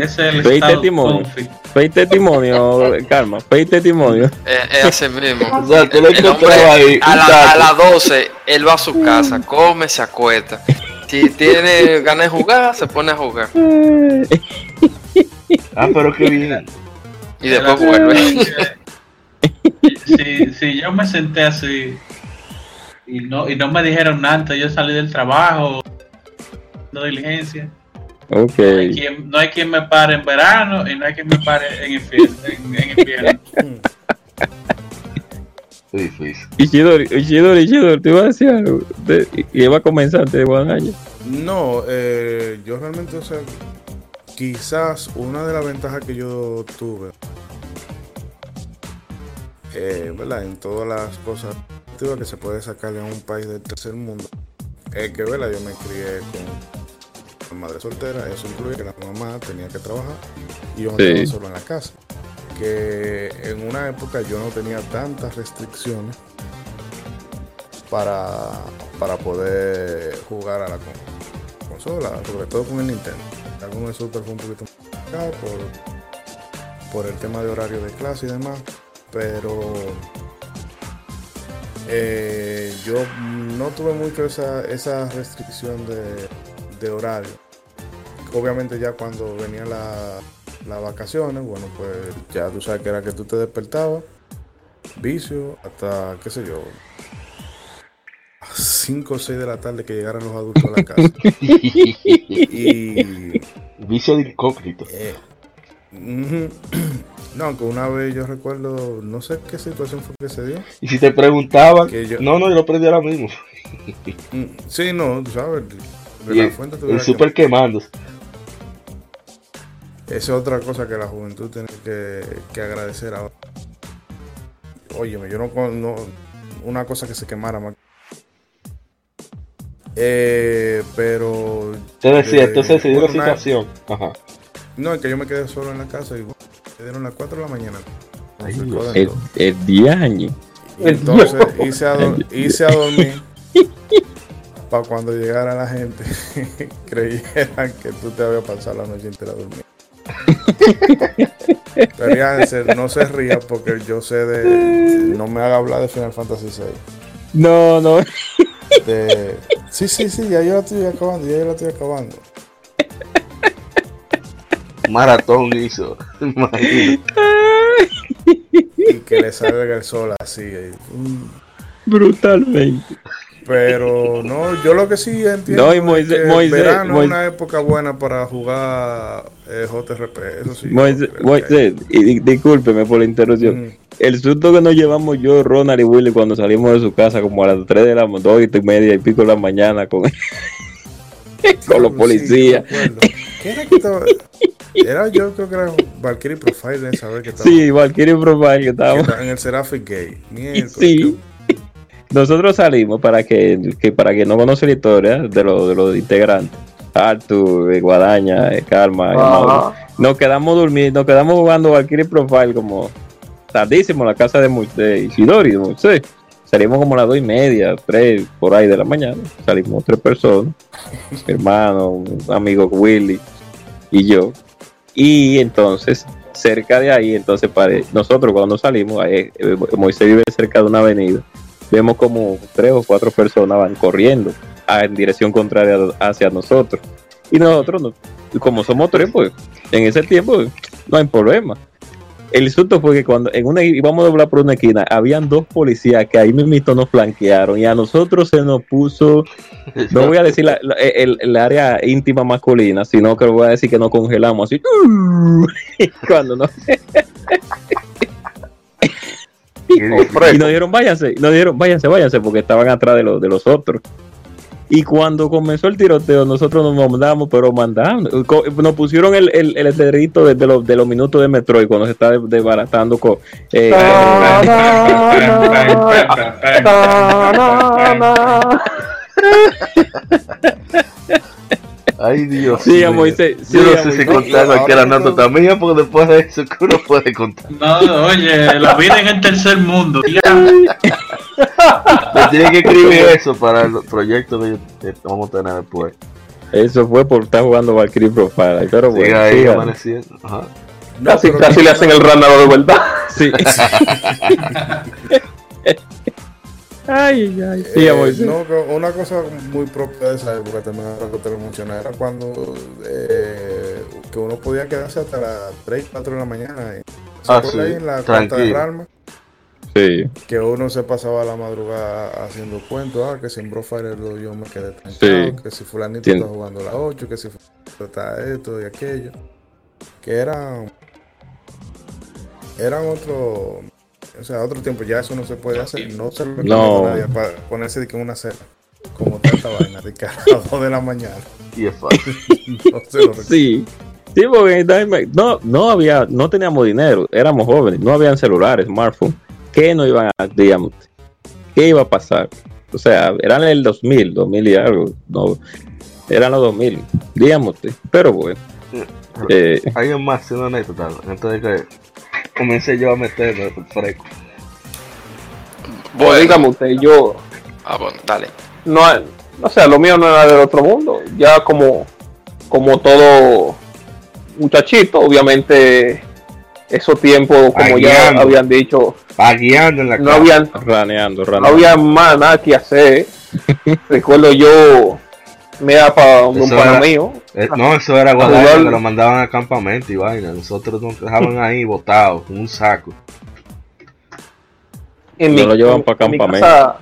es el Fey testimonio. Fey testimonio, Calma. Fey testimonio. Es, ese mismo. O sea, tú lo ahí, a, la, a las 12, él va a su casa, come, se acuesta. Si tiene ganas de jugar, se pone a jugar. Ah, pero qué bien. Y después vuelve si, si yo me senté así y no, y no me dijeron nada, yo salí del trabajo, no diligencia. Okay. No, hay quien, me pare en verano y no hay quien me pare en invierno. En, invierno. difícil. Ishidori, Ishidori, Ishidori, te iba a decir algo. y iba a comenzar antes de buen año. No, eh, yo realmente, o sea, quizás una de las ventajas que yo tuve eh, en todas las cosas que se puede sacarle a un país del tercer mundo. Es que ¿verdad? yo me crié con madre soltera, eso incluye que la mamá tenía que trabajar y yo no solo en la casa. Que en una época yo no tenía tantas restricciones para, para poder jugar a la consola, sobre todo con el Nintendo. Algunos de Super fue un poquito más por, por el tema de horario de clase y demás pero eh, yo no tuve mucho esa, esa restricción de, horario. Obviamente ya cuando venía la, las vacaciones, bueno, pues ya tú sabes que era que tú te despertabas, vicio, hasta, qué sé yo, 5 o 6 de la tarde que llegaran los adultos a la casa. y. Vicio de incógnito. Eh, no, aunque una vez yo recuerdo, no sé qué situación fue que se dio. Y si te preguntaban, no, no, yo lo prendí ahora mismo. Mm, sí, no, tú sabes. De la fuente el super quemando. Esa es otra cosa que la juventud tiene que, que agradecer ahora. Óyeme, yo no, no. Una cosa que se quemara más eh, pero. Te decía, entonces se dio la situación. Ajá. No, es que yo me quedé solo en la casa y bueno, me dieron las 4 de la mañana. el, el 10 años. Entonces hice a, hice a dormir para cuando llegara la gente creyeran que tú te habías pasado la noche entera durmiendo. Pero ya, no se ría porque yo sé de. No me haga hablar de Final Fantasy VI. No, no. Sí, sí, sí, ya yo la estoy acabando, ya yo la estoy acabando. Maratón hizo, Y que le salga el sol así. Brutalmente. Pero no, yo lo que sí entiendo no, es que el verano es una época buena para jugar eh, JRP, eso sí. y, discúlpeme por la interrupción. Mm. El susto que nos llevamos yo, Ronald y Willy cuando salimos de su casa como a las 3 de la 2 y media y pico de la mañana con, con los policías. ¿Qué era que estaba? Era yo creo que era Valkyrie Profile, saber que estaba. Sí, Valkyrie Profile que estaba. en el Seraphic Gay. sí. Nosotros salimos para que, para que no conoce la historia de, lo, de los integrantes. Arthur, Guadaña, Karma, nos quedamos durmiendo, nos quedamos jugando Valkyrie Profile como tardísimo en la casa de, de Isidori, de Salimos como a las dos y media, tres, por ahí de la mañana. Salimos tres personas, hermano, un amigo Willy y yo. Y entonces, cerca de ahí, entonces para nosotros cuando salimos, ahí, eh, Moisés vive cerca de una avenida vemos como tres o cuatro personas van corriendo en dirección contraria hacia nosotros. Y nosotros, como somos tres, pues en ese tiempo no hay problema. El susto fue que cuando en una íbamos a doblar por una esquina, habían dos policías que ahí mismo nos flanquearon y a nosotros se nos puso, no voy a decir el, área íntima masculina, sino que voy a decir que nos congelamos así. cuando no. y nos dieron, váyanse, nos dieron, váyanse, váyanse, porque estaban atrás de, los de los otros. Y cuando comenzó el tiroteo, nosotros nos mandamos, pero mandamos. Nos pusieron el, el, el de, los, de los minutos de Metroid cuando se está desbaratando con. Eh, Ay, Dios. Sí, Moisés. Sí, Yo no sé si contar cualquier nota también, porque después de eso, que uno puede contar? No, oye, la vida en el tercer mundo. tiene que escribir eso para el proyecto que vamos a tener después. Eso fue por estar jugando Valkyrie Profile. Pero bueno, ahí amaneciendo. Ajá. casi, casi le hacen el random de vuelta. Sí. Ay, ay, eh, no, una cosa muy propia de esa época también que te lo mencioné era cuando eh, que uno podía quedarse hasta las 3, 4 de la mañana. ¿Se ah, sí, ahí en la cuenta de Ralma? Sí. Que uno se pasaba la madrugada haciendo cuentos, ah, que si en Brofire yo me quedé tranquilo, que si fulanito está jugando la 8, que si fulanito está esto y aquello. Que eran eran otro o sea, otro tiempo ya eso no se puede hacer. No se lo no. a nadie para ponerse de que una cena. Como tanta vaina de que a las 2 de la mañana. Y es fácil. no se lo sí. Sí, porque no, no había, no teníamos dinero, éramos jóvenes, no habían celulares, smartphones. ¿Qué no iban a, digamos, qué iba a pasar? O sea, eran el 2000, 2000 y algo, no, eran los 2000, digamos, pero bueno. Eh, Hay un más, una anécdota, antes de que comencé yo a meterme fresco. Bueno, dígame usted, yo. Ah, bueno, dale. No, no sé, lo mío no era del otro mundo. Ya como, como todo muchachito, obviamente, esos tiempos, como ya habían dicho, en la no habían, raneando, no había más nada que hacer. Recuerdo yo Mira, para un pana mío. Eh, no, eso era Guadalajara, que lo mandaban al campamento y vaina. Nosotros nos dejaban ahí botados, con un saco. En mi, lo llevan para campamento. Casa,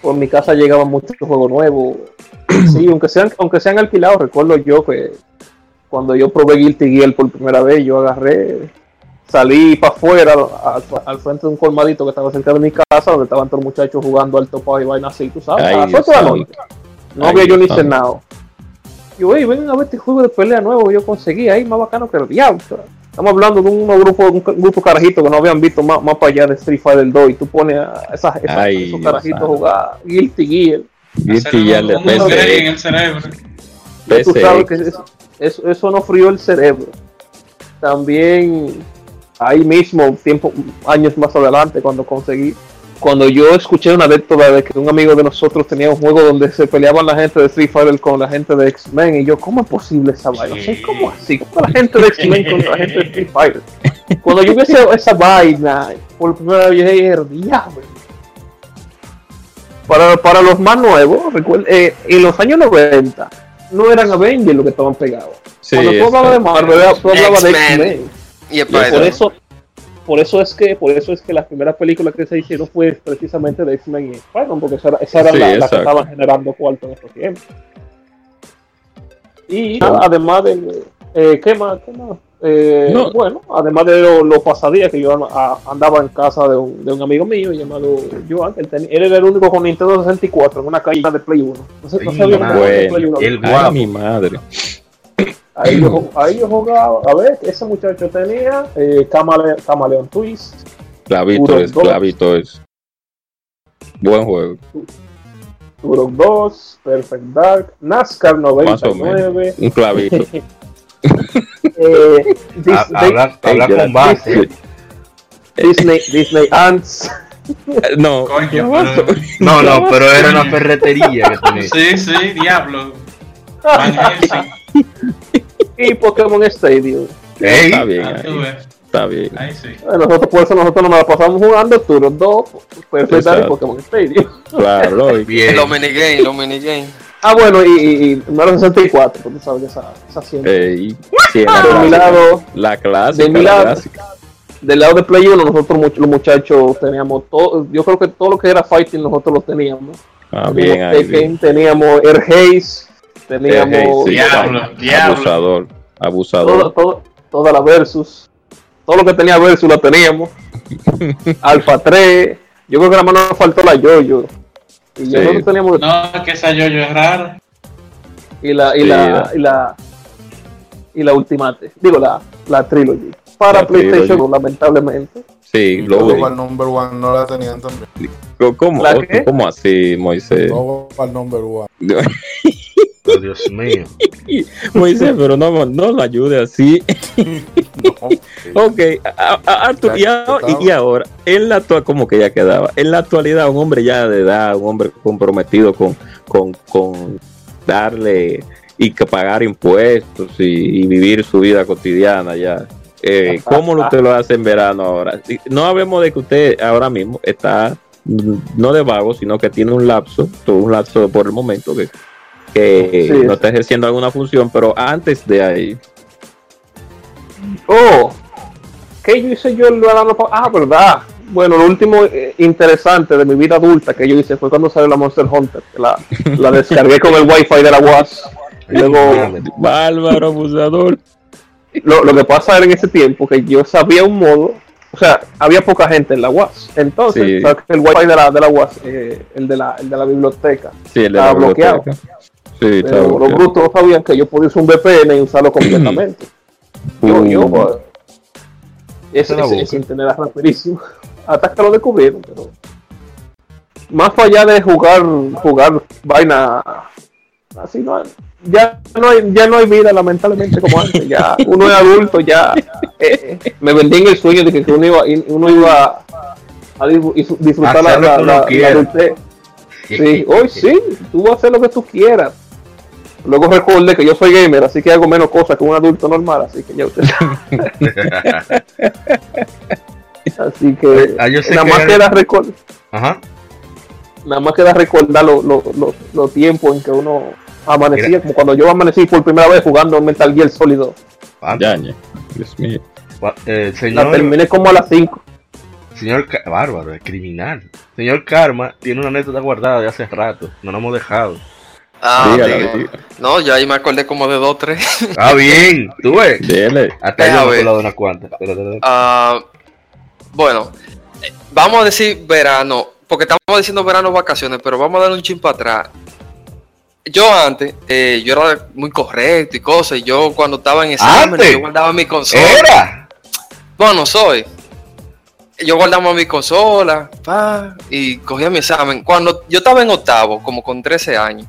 por mi casa llegaban muchos juegos nuevos. sí, aunque sean, aunque sean alquilados, recuerdo yo que cuando yo probé Guilty Gear por primera vez, yo agarré, salí para afuera, al, frente de un colmadito que estaba cerca de mi casa, donde estaban todos los muchachos jugando al topado y vaina así, tú sabes, a las No había yo ni cenado. Yo, oye, ven a ver este juego de pelea nuevo que yo conseguí ahí, más bacano que el diablo. Estamos hablando de un grupo, un grupo carajito que no habían visto más, más para allá de Street Fighter 2 y tú pones a esas, esos carajitos a jugar Guilty Gear. Guilty Gear de PC. en el cerebro. Tú sabes que eso, eso, no frío el cerebro. También ahí mismo, tiempo, años más adelante, cuando conseguí cuando yo escuché una anécdota de que un amigo de nosotros tenía un juego donde se peleaban la gente de Street Fighter con la gente de X-Men, y yo, ¿cómo es posible esa vaina? ¿Cómo así? ¿Cómo la gente de X-Men contra la gente de Street Fighter? Cuando yo vi esa, vaina, por primera vez, yo dije, diablo. Para, para los más nuevos, eh, en los años 90, no eran Avengers los que estaban pegados. Cuando tú hablabas de Marvel, tú hablabas de X-Men. Y por eso, por eso es que por eso es que las primeras películas que se hicieron fue precisamente de X-Men y Spider-Man, porque esa era, esa era la, que estaban generando cuarto en estos tiempos. Y además de eh, ¿qué más? ¿Qué más? Eh, Bueno, además de los lo pasadías que yo andaba en casa de un, de un amigo mío llamado Joan, él, él, era el único con Nintendo 64 en una calle de Play 1. No, sé, no sabía de Play 1. El guapo. mi madre. Ahí yo, ahí yo jugaba, a ver, ese muchacho tenía eh, Camaleon, Twist. Clavito es, clavito es. Buen juego. Turok 2, Perfect Dark, NASCAR 99. Un clavito. eh, habla, con base. Disney, Disney Ants. No, no, no, pero era una ferretería que tenía. Sí, sí, diablo. y Pokémon Stadium. Está bien. está bien. nosotros por eso nosotros nos la pasamos jugando Turok 2, Perfect y Pokémon Stadium. Claro, bien. Los minigames, los minigames. Ah, bueno, y, y, y número 64, porque sabes que esa, esa siempre. Ey, sí, la, de mi lado, la clásica. De mi lado, clásica. Del lado de Play 1, nosotros los muchachos teníamos todo, yo creo que todo lo que era fighting nosotros lo teníamos. Ah, bien, ahí, bien. Teníamos Air Haze, Teníamos. diablo, diablo. Abusador. Abusador. toda la Versus. Todo lo que tenía Versus lo teníamos. Alpha 3. Yo creo que nada más nos faltó la Yoyo. Y ya no teníamos. No, que esa Yoyo es rara. Y la, y la, y la, y la Ultimate. Digo, la, la Trilogy. Para PlayStation, lamentablemente. Sí, Global Number One no la tenían también. ¿Cómo, ¿Cómo así, Moisés? Global Number One. Oh, Dios mío. Moisés, pero no, no lo ayude así. ok, Arthur, y, ahora, en la actual, como que ya quedaba, en la actualidad, un hombre ya de edad, un hombre comprometido con, con, con darle y que pagar impuestos y, vivir su vida cotidiana ya. Eh, ¿Cómo usted lo hace en verano ahora? No hablemos de que usted ahora mismo está no de vago, sino que tiene un lapso, todo un lapso por el momento que que no está ejerciendo alguna función, pero antes de ahí. Oh, ¿qué yo hice yo verano? Ah, verdad. Bueno, lo último eh, interesante de mi vida adulta que yo hice fue cuando salió la Monster Hunter. La, la descargué con el wifi de la UAS. Y luego. Bárbaro, abusador. Lo, lo, que pasa era en ese tiempo que yo sabía un modo. O sea, había poca gente en la UAS. Entonces, el wifi de la, de la UAS, eh, el, de la, el de la biblioteca, sí, el de estaba bloqueado. Sí, Pero los brutos sabían que yo podía usar un VPN y usarlo completamente. yo, yo, pues, ese, es sin tener rapidísimo. Hasta que lo descubrieron, pero. Más allá de jugar, jugar vaina así no ya no hay, ya no hay vida lamentablemente como antes, ya uno es adulto, ya eh, me vendí en el sueño de que uno iba, uno iba a disfrutar la, la, la, Sí, hoy sí, tú vas a hacer lo que tú quieras. Luego recuerde que yo soy gamer, así que hago menos cosas que un adulto normal, así que ya usted así que ah, nada más queda recordar. Nada más queda recordar los lo, lo, tiempos en que uno amanecía como cuando yo amanecí por primera vez jugando Metal Gear Solid 2. Ya, Dios mío. Eh, señor, la terminé como a las 5. Señor Bárbaro, es criminal. Señor Karma tiene una anécdota guardada de hace rato. No nos hemos dejado. Ah, no, ya ahí me acordé como de dos, tres. Ah, bien, tú ves. Dele. Hasta yo me he de unas cuantas. Ah, bueno, vamos a decir verano, porque estamos diciendo verano vacaciones, pero vamos a dar un chin para atrás. Yo antes, eh, yo era muy correcto y cosas, y yo cuando estaba en examen, yo guardaba mi consola. ¿Era? Bueno, soy. Yo guardaba mi consola, pa, y cogía mi examen. Cuando yo estaba en octavo, como con 13 años,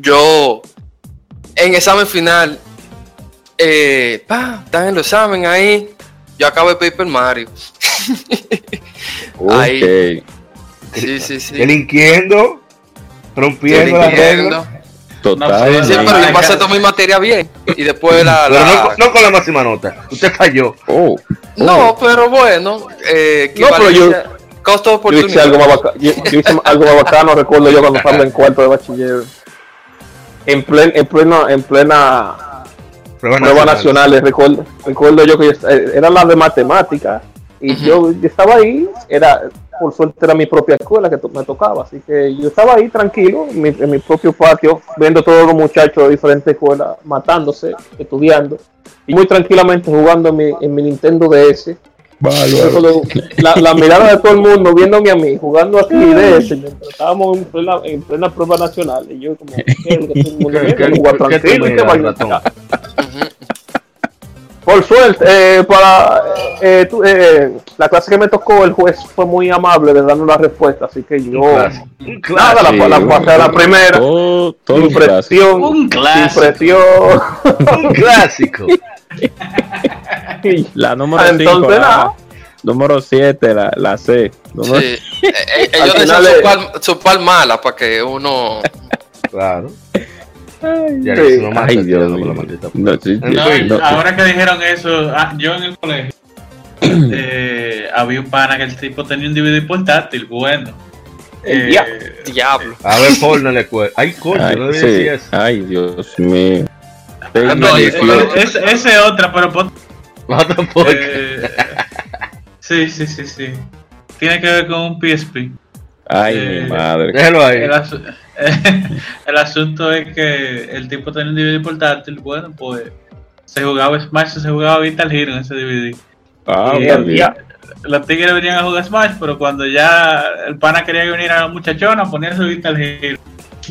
yo en examen final, eh, pa, están en el examen ahí, yo acabé Paper Mario. ahí. Sí, sí, sí. Delinquiendo, rompiendo la regla. Total. sí, pero yo pasé toda mi materia bien. Y después la. Pero No, no, con la máxima nota. Usted falló. Oh. No, oh. pero bueno. Eh, no, pero yo. Costo de oportunidad. Yo hice algo más bacano, yo, hice algo más bacano, recuerdo yo cuando estaba en cuarto de bachiller en, plen, en plena, en plena prueba, nacional, recuerdo, recuerdo yo que era la de matemática y yo, estaba ahí, era por suerte era mi propia escuela que me tocaba, así que yo estaba ahí tranquilo en mi, en mi propio patio, viendo todos los muchachos de diferentes escuelas matándose, estudiando, y muy tranquilamente jugando en mi, en mi Nintendo DS la, la, mirada de todo el mundo viéndome a mí jugando aquí de ese mientras estábamos en plena, en plena prueba nacional y yo como por suerte eh, para eh, eh, la clase que me tocó el juez fue muy amable de darnos la respuesta así que yo nada la, la pasé a la primera todo, impresión un clásico. impresión un clásico la número 5. Número 7, la, la C. Número... Sí. Eh, eh, ellos decían su pal, mala para que uno. Claro. Ay, Ay Dios mío. No, ahora que dijeron eso, ah, yo en el colegio eh, había un pana que el tipo tenía un DVD portátil, bueno. El eh, diablo. A ver, porno le cuesta. Ay, coño, no sí. Ay, Dios mío. Ah, no, ese es otra, pero eh, sí, sí, sí, sí. Tiene que ver con un PSP. Ay, mi eh, madre. Déjalo ahí. El, asunto es que el tipo tenía un DVD portátil. Bueno, pues se jugaba Smash, se jugaba Vital Hero en ese DVD. Ah, y, los tigres venían a jugar Smash, pero cuando ya el pana quería que viniera la muchachona, ponía su Vital Hero.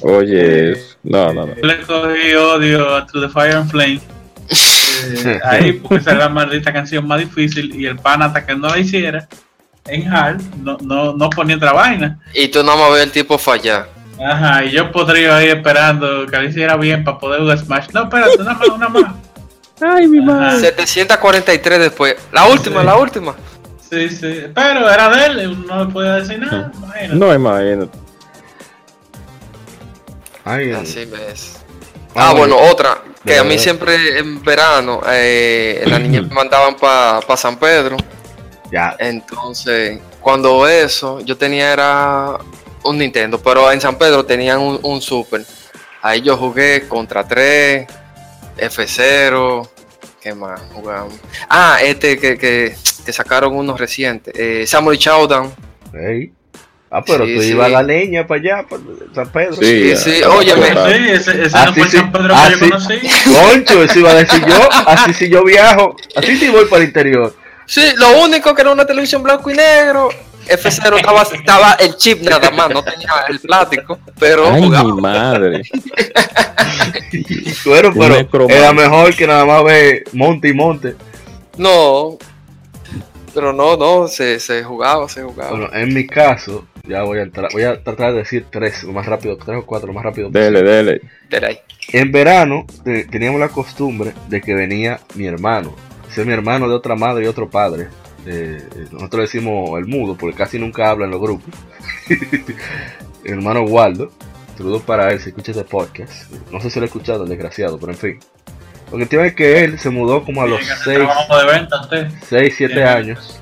Oye, no, no, no. le cogí odio a To the Fire and Flame. Eh, ahí porque esa era la maldita canción más difícil y el pan hasta que no la hiciera en hard no, no, no ponía otra vaina. Y tú no me ves el tipo fallar. Ajá, y yo podría ir esperando que lo hiciera bien para poder jugar Smash. No, espérate, una más, una más. Ay, mi madre. 743 después. La última, la última. Sí, sí. Pero era de él, no le podía decir nada. Imagínate. No, imagínate. Ay, Así ves. Ah, ah bueno, otra. Que a mí siempre en verano, eh, la niña me mandaban para pa San Pedro. Ya. Entonces, cuando eso, yo tenía era un Nintendo, pero en San Pedro tenían un, Super. Ahí yo jugué contra 3, F0, ¿qué más jugamos? Ah, este que, que, sacaron unos recientes, eh, Samurai Showdown. Ah, pero tú ibas a la leña para allá, para San Pedro. Sí, sí, oye, sí, ese, ese no fue San Pedro que yo conocí. Concho, eso iba a decir yo, así si yo viajo, así si voy para el interior. Sí, lo único que era una televisión blanco y negro, F0 estaba, estaba el chip nada más, no tenía el plástico, pero Ay, mi madre. bueno, pero era mejor que nada más ver monte y monte. No, pero no, no, se, se jugaba, se jugaba. Bueno, en mi caso, ya voy a entrar, voy a tratar de decir tres, lo más rápido, tres o cuatro, lo más rápido. Dele, dele. En verano teníamos la costumbre de que venía mi hermano, ese mi hermano de otra madre y otro padre. Eh, nosotros le decimos el mudo porque casi nunca habla en los grupos. mi hermano Waldo, saludos para él si escucha este podcast. No sé si lo he escuchado, el desgraciado, pero en fin. Lo que tiene es que él se mudó como a los 6, 7 años.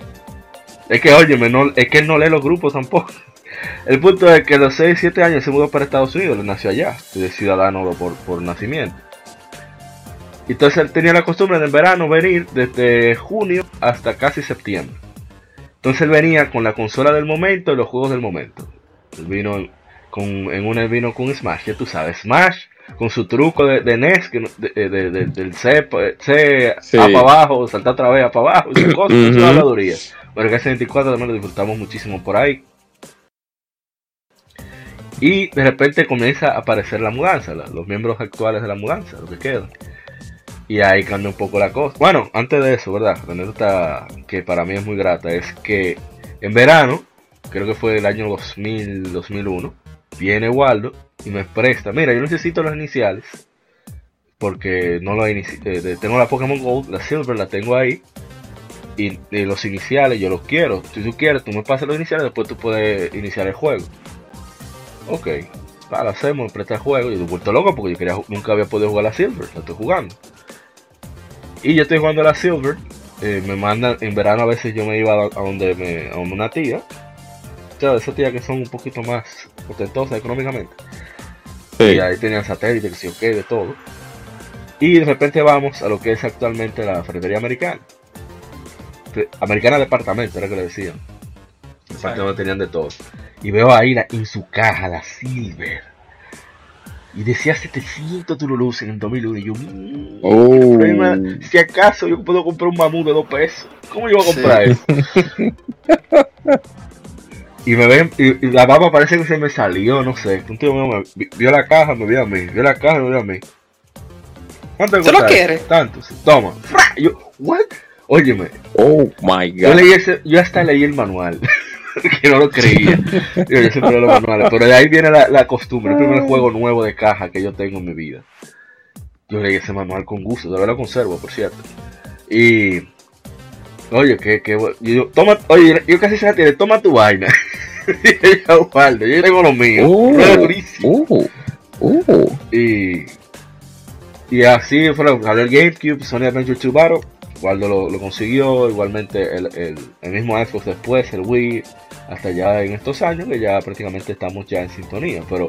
Es que, óyeme, no, es que él no lee los grupos tampoco. El punto es que a los 6, 7 años se mudó para Estados Unidos, él nació allá, es ciudadano por, por nacimiento. Entonces él tenía la costumbre de en verano venir desde junio hasta casi septiembre. Entonces él venía con la consola del momento y los juegos del momento. Él vino con, en una vino con Smash, ya tú sabes, Smash con su truco de, de NES, que, de, de, del C, C para abajo, saltar otra vez para abajo, y cosas, uh -huh. habladuría. Pero que ese 24 también lo disfrutamos muchísimo por ahí. Y de repente comienza a aparecer la mudanza, la, los miembros actuales de la mudanza, lo que quedan. Y ahí cambia un poco la cosa. Bueno, antes de eso, ¿verdad? La anécdota que para mí es muy grata es que en verano, creo que fue el año 2000, 2001, viene Waldo y me presta. Mira, yo necesito los iniciales. Porque no lo eh, tengo la Pokémon Gold, la Silver la tengo ahí. Y, los iniciales yo los quiero. Si tú quieres, tú me pasas los iniciales, después tú puedes iniciar el juego. Ok, vale, hacemos, presta el juego. Y yo vuelto loco porque yo quería, nunca había podido jugar la Silver, la estoy jugando. Y yo estoy jugando la Silver. Eh, me mandan, en verano a veces yo me iba a, donde me, a una tía. O sea, de esas tías que son un poquito más potentosas económicamente. Sí. Y ahí tenían satélites, sí, ok, de todo. Y de repente vamos a lo que es actualmente la ferretería americana. Americana departamento, era que le decían. Departamento tenían de todo. Y veo ahí la, en su caja la Silver. Y decía 700 Turulus en el 2001. Y yo, mmm, oh. problema, si acaso yo puedo comprar un mamú de 2 pesos. ¿Cómo yo voy a comprar sí. eso? y me ven, y, y, la baba parece que se me salió, no sé. Un tío mío me vio la caja, me vio a mí. Vio la caja, me vio a mí. ¿Cuánto ¿Se lo quiere? Tanto, sí. Toma. Yo, ¿what? Óyeme. Oh my god. Yo, leí ese, yo hasta leí el manual. que no lo creía. Yo, yo siempre los manuales. Pero de ahí viene la, la, costumbre. El primer juego nuevo de caja que yo tengo en mi vida. Yo leí ese manual con gusto. Todavía lo conservo, por cierto. Y. Oye, que, que yo, toma, oye, yo casi se la tiene, toma tu vaina. yo, guardo, yo tengo lo mío. Uh, durísimo. Uh, uh. Y. Y así fue lo el GameCube, Sony Adventure 2 Battle. Waldo lo, consiguió, igualmente el, el, mismo Xbox después, el Wii, hasta ya en estos años que ya prácticamente estamos ya en sintonía, pero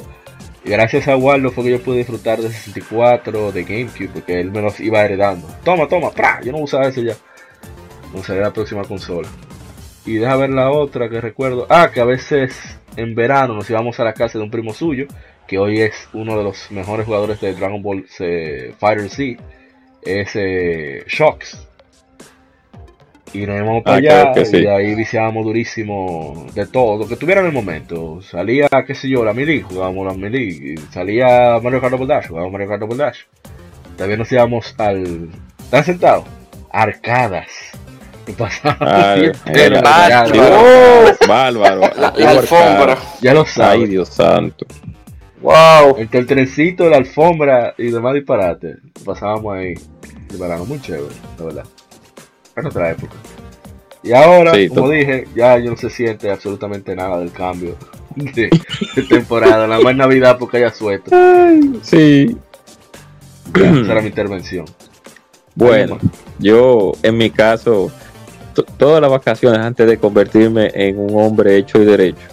gracias a Waldo fue que yo pude disfrutar de 64, de GameCube, porque él me los iba heredando. Toma, toma, ¡pra! Yo no usaba ese ya. Usaré la próxima consola. Y deja ver la otra que recuerdo. Ah, que a veces en verano nos íbamos a la casa de un primo suyo, que hoy es uno de los mejores jugadores de Dragon Ball eh, Fighter Z, es eh, Shocks y nos íbamos para ah, allá sí. y de ahí viciábamos durísimo de todo, lo que tuviera en el momento. Salía, qué sé yo, la Mili, jugábamos la Mili, salía Mario Kart Double Dash, jugábamos Mario Kart Double Dash. También nos íbamos al... ¿Están sentados? Arcadas. Y pasábamos ah, el bárbaro. bárbaro. La, la alfombra. Ya lo sabes. Ay, Dios santo. Wow. Entre el trencito, la alfombra y demás disparates. Pasábamos ahí. Verano muy chévere, la verdad en otra época. Y ahora, sí, como dije, ya yo no se siente absolutamente nada del cambio de, de temporada. Nada más Navidad porque haya suelto. Sí. Ya, esa era mi intervención. Bueno, yo en mi caso, todas las vacaciones antes de convertirme en un hombre hecho y derecho.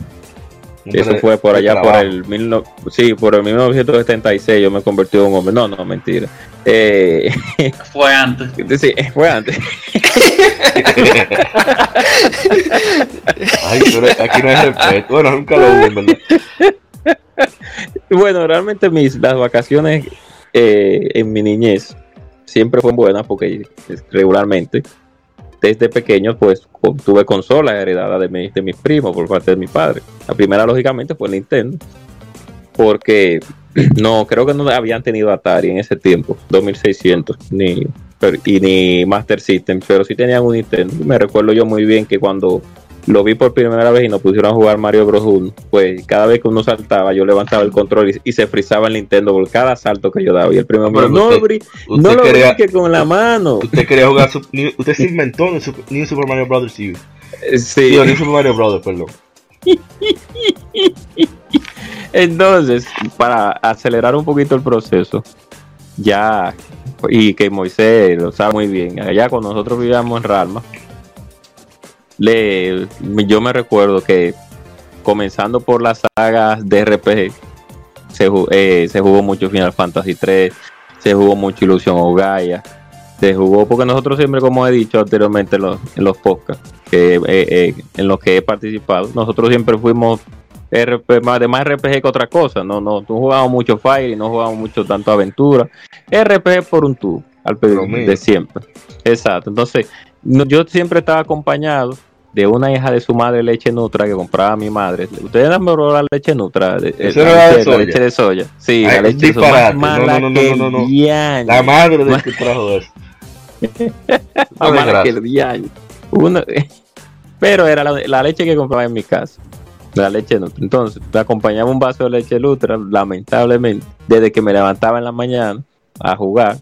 Eso fue por allá por el, mil no, sí, por el 1976 yo me convertí en un hombre. No, no, mentira. Eh, fue antes. Sí, fue antes. Ay, pero aquí no hay respeto. Bueno, nunca lo hubo, ¿verdad? Bueno, realmente mis las vacaciones eh, en mi niñez siempre fueron buenas porque regularmente desde pequeño pues tuve consolas heredadas de, mi, de mis primos por parte de mi padre. La primera lógicamente fue Nintendo porque no, creo que no habían tenido Atari en ese tiempo, 2600, ni, y ni Master System, pero sí tenían un Nintendo. Me recuerdo yo muy bien que cuando lo vi por primera vez y nos pusieron a jugar Mario Bros. 1, pues cada vez que uno saltaba, yo levantaba el control y, y se frizaba el Nintendo por cada salto que yo daba. Y el primero me dijo, no, usted, no lo quería, que con la mano. Usted quería jugar, usted se inventó en New Super Mario Bros. Sí. Sí. New Super Mario Bros., perdón. Entonces, para acelerar un poquito el proceso, ya, y que Moisés lo sabe muy bien, allá cuando nosotros vivíamos en Ralma, le, yo me recuerdo que comenzando por las sagas de RPG, se, eh, se jugó mucho Final Fantasy 3, se jugó mucho Ilusión o Gaia, se jugó porque nosotros siempre, como he dicho anteriormente en los, en los podcasts que, eh, eh, en los que he participado, nosotros siempre fuimos RP, más de más RPG que otra cosa, no, no, no jugábamos mucho Fire y no jugábamos mucho tanto aventura, RPG por un tubo, al pedo de siempre. Exacto, entonces yo siempre estaba acompañado de una hija de su madre leche nutra que compraba mi madre. ¿Ustedes han probado la leche nutra? De, la, leche, de soya. Sí, la leche de soya. no, no, no, no, no, La madre de que trajo eso. mala que el Una, pero era la, la, leche que compraba en mi casa. La leche nutra. Entonces, me acompañaba un vaso de leche nutra, lamentablemente, desde que me levantaba en la mañana a jugar.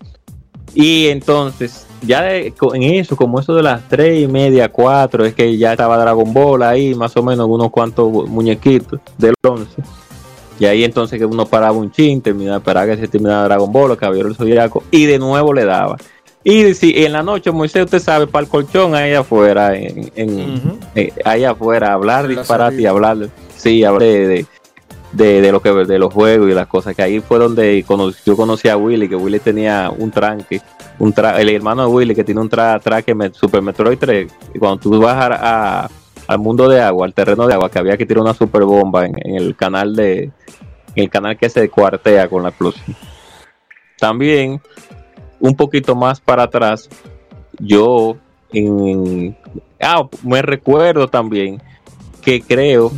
Y entonces ya en eso, como eso de las tres y media, cuatro, es que ya estaba Dragon Ball ahí, más o menos unos cuantos muñequitos del 11. Y ahí entonces que uno paraba un chin, terminaba, esperaba que se terminara Dragon Ball, el caballero del zodiaco, y de nuevo le daba. Y si en la noche, Moisés, usted sabe, para el colchón ahí afuera, en, eh, ahí afuera, hablar disparate y hablar, sí, hablar de, de, de, lo que de los juegos y las cosas que ahí fue donde yo conocí a Willy que Willy tenía un tranque un tra el hermano de Willy que tiene un tra traque Super Metroid 3 y cuando tú vas a, al mundo de agua al terreno de agua que había que tirar una super bomba en, el canal de el canal que se cuartea con la explosión. También un poquito más para atrás yo en ah, me recuerdo también que creo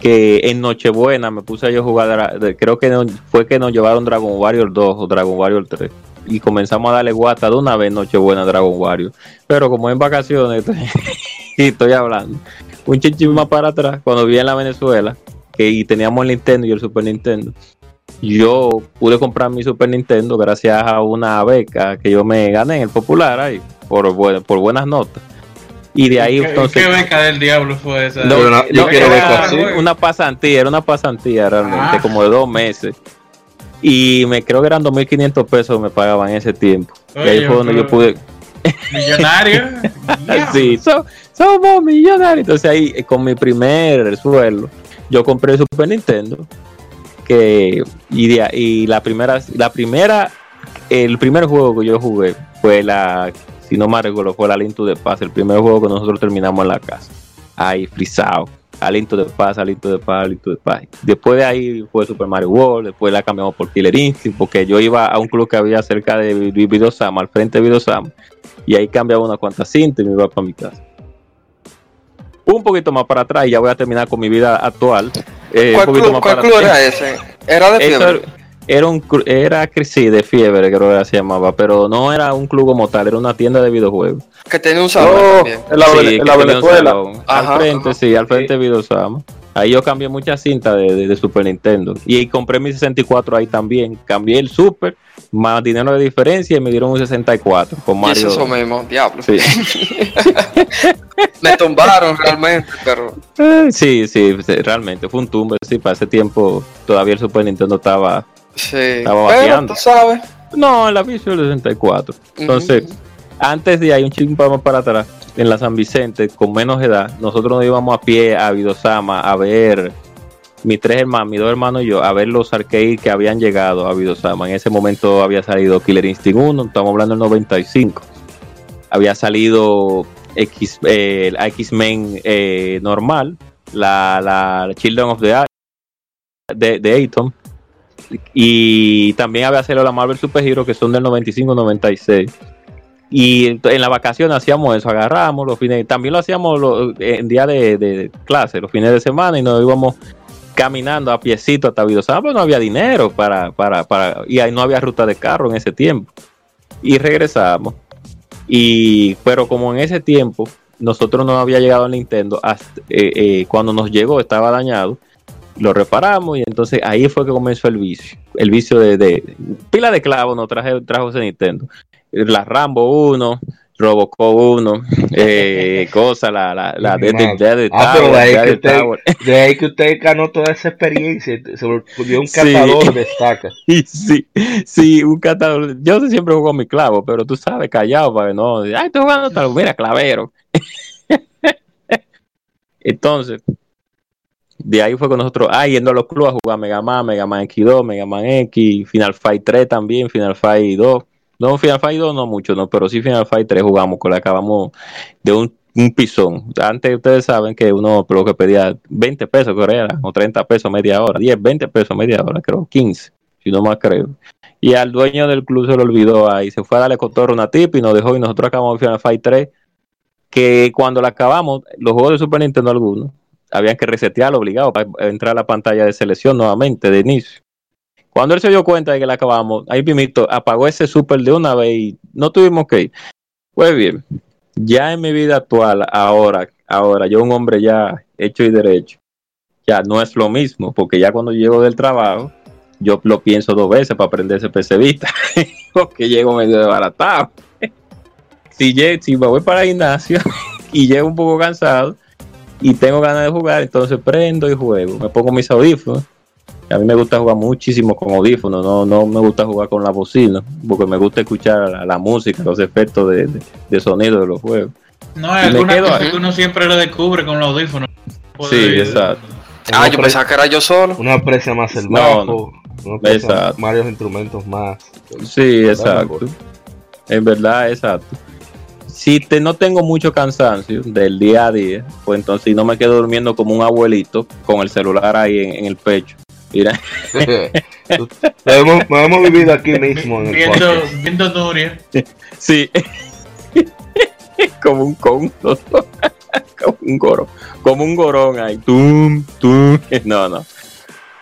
que en Nochebuena me puse a yo jugar, creo que fue que nos llevaron Dragon Warrior 2 o Dragon Warrior 3 y comenzamos a darle guata de una vez Nochebuena Dragon Warrior. Pero como en vacaciones, y estoy hablando, un chinchín más para atrás, cuando vi en la Venezuela, que y teníamos el Nintendo y el Super Nintendo, yo pude comprar mi Super Nintendo gracias a una beca que yo me gané en el Popular ahí, por, por buenas notas. Y de ahí ¿Qué, entonces. ¿Qué beca del diablo fue esa? No, era una pasantía, era una pasantía realmente, ah. como de dos meses. Y me creo que eran 2.500 pesos que me pagaban en ese tiempo. y ahí fue donde yo pude. Millonario. sí, somos millonarios. Entonces ahí, eh, con mi primer sueldo, yo compré el Super Nintendo. Que, y, y la primera, la primera, el primer juego que yo jugué fue la si no me recuerdo, fue el Aliento de Paz, el primer juego que nosotros terminamos en la casa. Ahí, frisado. Aliento de Paz, Aliento de Paz, Aliento de Paz. Después de ahí fue Super Mario World, después la cambiamos por Killer Instinct, porque yo iba a un club que había cerca de Vidosama, al frente de Vidosama, y ahí cambiaba unas cuantas cintas y me iba para mi casa. Un poquito más para atrás y ya voy a terminar con mi vida actual. Eh, ¿Cuál, club, era ese? ¿Era de fiebre? Era un era sí, de fiebre creo que se llamaba, pero no era un club como tal, era una tienda de videojuegos. Que tenía un salón oh, en la, sí, Venezuela. al frente, sí, al frente de Videosama. Ahí yo cambié muchas cintas de, Super Nintendo. Y compré mi 64 ahí también. Cambié el Super, más dinero de diferencia y me dieron un 64 con Mario. Y eso mismo, diablo. Sí. me tumbaron realmente, pero. Sí, sí, realmente. Fue un tumbe. Sí, para ese tiempo todavía el Super Nintendo estaba Sí. Estaba Pero tú sabes. No, en la Visual 64. Entonces, antes de ahí un chingo más para atrás, en la San Vicente, con menos edad, nosotros nos íbamos a pie a Vidosama a ver mis tres hermanos, mis dos hermanos y yo, a ver los arcades que habían llegado a Vidosama. En ese momento había salido Killer Instinct 1, estamos hablando del 95. Había salido X, eh, X-Men eh, normal, la, la Children of the de, de Atom y también había salido la Marvel Super Hero que son del 95-96. Y en la vacación hacíamos eso, agarramos los fines, también lo hacíamos en día de, clase, los fines de semana, y nos íbamos caminando a piecito hasta Vidosama, pero no había dinero para, para, para, y ahí no había ruta de carro en ese tiempo. Y regresamos. Y, pero como en ese tiempo nosotros no había llegado al Nintendo, eh, eh, cuando nos llegó estaba dañado lo reparamos y entonces ahí fue que comenzó el vicio. El vicio de, pila de clavos no traje, trajo ese Nintendo. La Rambo 1, Robocop 1, eh, cosa, la, la, la de, de, ah, pero de ahí, que usted, de ahí que usted ganó toda esa experiencia, se volvió un catador de estacas. Sí, sí, un catador. Yo siempre juego mi clavo, pero tú sabes, callado, para que no, ay, estoy jugando tal, mira, clavero. Entonces, de ahí fue con nosotros, ah, yendo a los clubes a jugar Mega Man, Mega Man X2, Mega Man X, Final Fight 3 también, Final Fight 2. No, Final Fight 2 no mucho, no, pero sí Final Fight 3 jugamos, con la acabamos de un, un pisón. Antes ustedes saben que uno lo que pedía 20 pesos, creo era, o 30 pesos media hora, 10, 20 pesos media hora, creo, 15, si no más creo. Y al dueño del club se lo olvidó ahí, se fue a darle cotorro una tip y nos dejó y nosotros acabamos Final Fight 3, que cuando la acabamos, los juegos de Super Nintendo algunos, habían que resetearlo obligado para entrar a la pantalla de selección nuevamente de inicio. Cuando él se dio cuenta de que la acabamos, ahí primito apagó ese super de una vez y no tuvimos que ir. Pues bien, ya en mi vida actual, ahora, ahora, yo un hombre ya hecho y derecho, ya no es lo mismo, porque ya cuando llego del trabajo, yo lo pienso dos veces para aprender ese PC Vita, porque llego medio desbaratado. si, si me voy para el gimnasio y llego un poco cansado, y tengo ganas de jugar, entonces prendo y juego. Me pongo mis audífonos. A mí me gusta jugar muchísimo con audífonos, no, no me gusta jugar con la bocina, porque me gusta escuchar la, música, los efectos de, sonido de los juegos. No, hay alguna cosa que uno siempre lo descubre con los audífonos. Sí, exacto. Ah, yo pensaba que era yo solo. Uno aprecia más el bajo, no, varios instrumentos más. Sí, exacto. En verdad, exacto si te, no tengo mucho cansancio del día a día, pues entonces no me quedo durmiendo como un abuelito con el celular ahí en, el pecho. Mira. hemos, hemos, vivido aquí mismo. En el viendo, viendo Nuria. Sí. como un con, como un gorón. Como un gorón ahí. Tum, tum. No, no.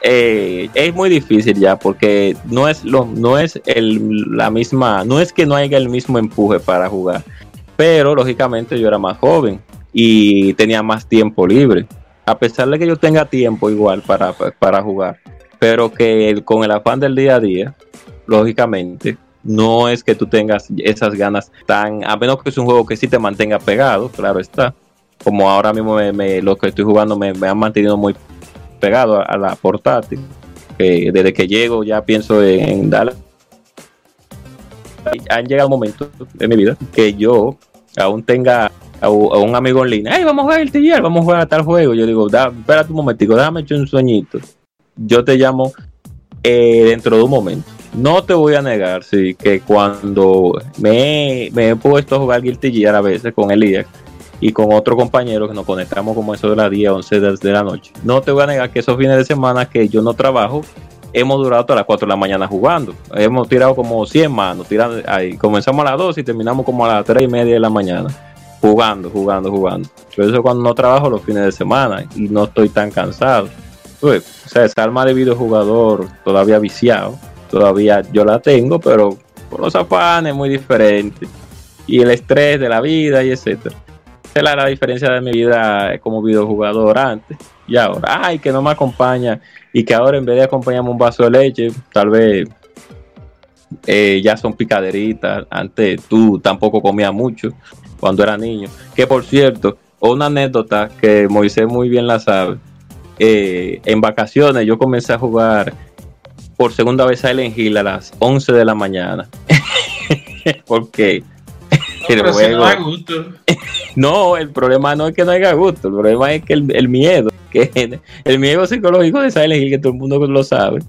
Eh, es muy difícil ya porque no es lo no es el, la misma no es que no haya el mismo empuje para jugar pero lógicamente yo era más joven y tenía más tiempo libre. A pesar de que yo tenga tiempo igual para, para jugar, pero que con el afán del día a día, lógicamente, no es que tú tengas esas ganas tan, a menos que es un juego que sí te mantenga pegado, claro está. Como ahora mismo me, lo que estoy jugando me, me, han mantenido muy pegado a, la portátil. desde que llego ya pienso en, en darle. Han llegado momentos en mi vida que yo aún tenga a, un amigo en línea, hey, vamos a jugar el TGR, vamos a jugar a tal juego. Yo digo, espérate un momentico, déjame echar un sueñito. Yo te llamo eh, dentro de un momento. No te voy a negar, sí, que cuando me, he puesto a jugar Guilty Gear a veces con Elías y con otro compañero que nos conectamos como eso de las 10, 11 de la noche, no te voy a negar que esos fines de semana que yo no trabajo, hemos durado hasta las 4 de la mañana jugando. Hemos tirado como 100 manos. Tirando, ahí. Comenzamos a las 2 y terminamos como a las 3 y media de la mañana. Jugando, jugando, jugando. Por eso cuando no trabajo los fines de semana y no estoy tan cansado. Pues, o sea, esa alma de videojugador todavía viciado. Todavía yo la tengo, pero con los afanes muy diferentes. Y el estrés de la vida y etcétera. Esa es la, la diferencia de mi vida como videojugador antes y ahora. Ay, que no me acompaña y que ahora en vez de acompañarme un vaso de leche, tal vez eh, ya son picaderitas. Antes tú tampoco comías mucho cuando era niño. Que por cierto, una anécdota que Moisés muy bien la sabe. Eh, en vacaciones yo comencé a jugar por segunda vez a Silent Hill a las 11 de la mañana. Porque no, el problema no es que no haya gusto, el problema es que el, miedo, que el miedo psicológico de Silent Hill, que todo el mundo lo sabe,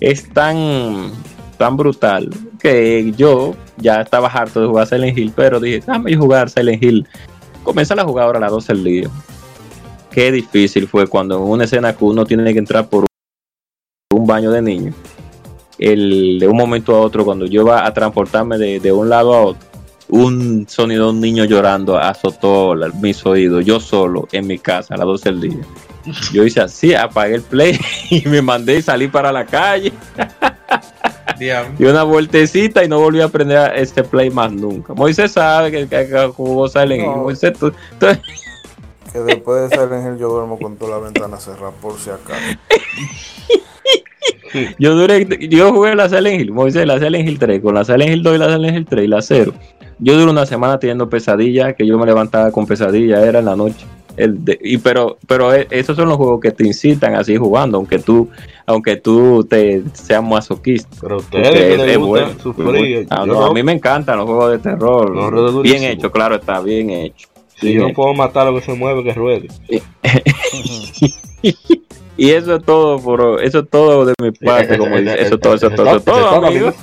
es tan, tan brutal que yo ya estaba harto de jugar Silent Hill, pero dije, déjame jugar Silent Hill. Comencé a jugar ahora a las 12 del día. Qué difícil fue cuando en una escena que uno tiene que entrar por un baño de niños. El, de un momento a otro, cuando yo iba a transportarme de, de un lado a otro, un sonido de un niño llorando azotó mis oídos, yo solo en mi casa a las 12 del día. Yo hice así, apagué el play y me mandé y salí para la calle. y una vueltecita y no volví a aprender este play más nunca. Moisés sabe que, que, jugó Silent Hill. Moisés, tú, Que después de Silent Hill yo duermo con toda la ventana cerrada por si acaso. yo duré, yo jugué la Silent Hill, Moisés, la Silent Hill 3, con la Silent Hill 2 y la Silent Hill 3 y la 0 yo duré una semana teniendo pesadillas, que yo me levantaba con pesadillas, era en la noche. El y pero pero e, esos son los juegos que te incitan a seguir jugando, aunque tú aunque tú te seas masoquista. Pero ustedes es, bueno. Ah, a mí me encantan los juegos de terror. bien hecho, claro, está bien hecho. Si yo no puedo matar lo que se mueve, que ruede. Y eso es todo, bro. Eso es todo de mi parte, como dice. Eso es todo, eso es todo, eso es todo, amigos.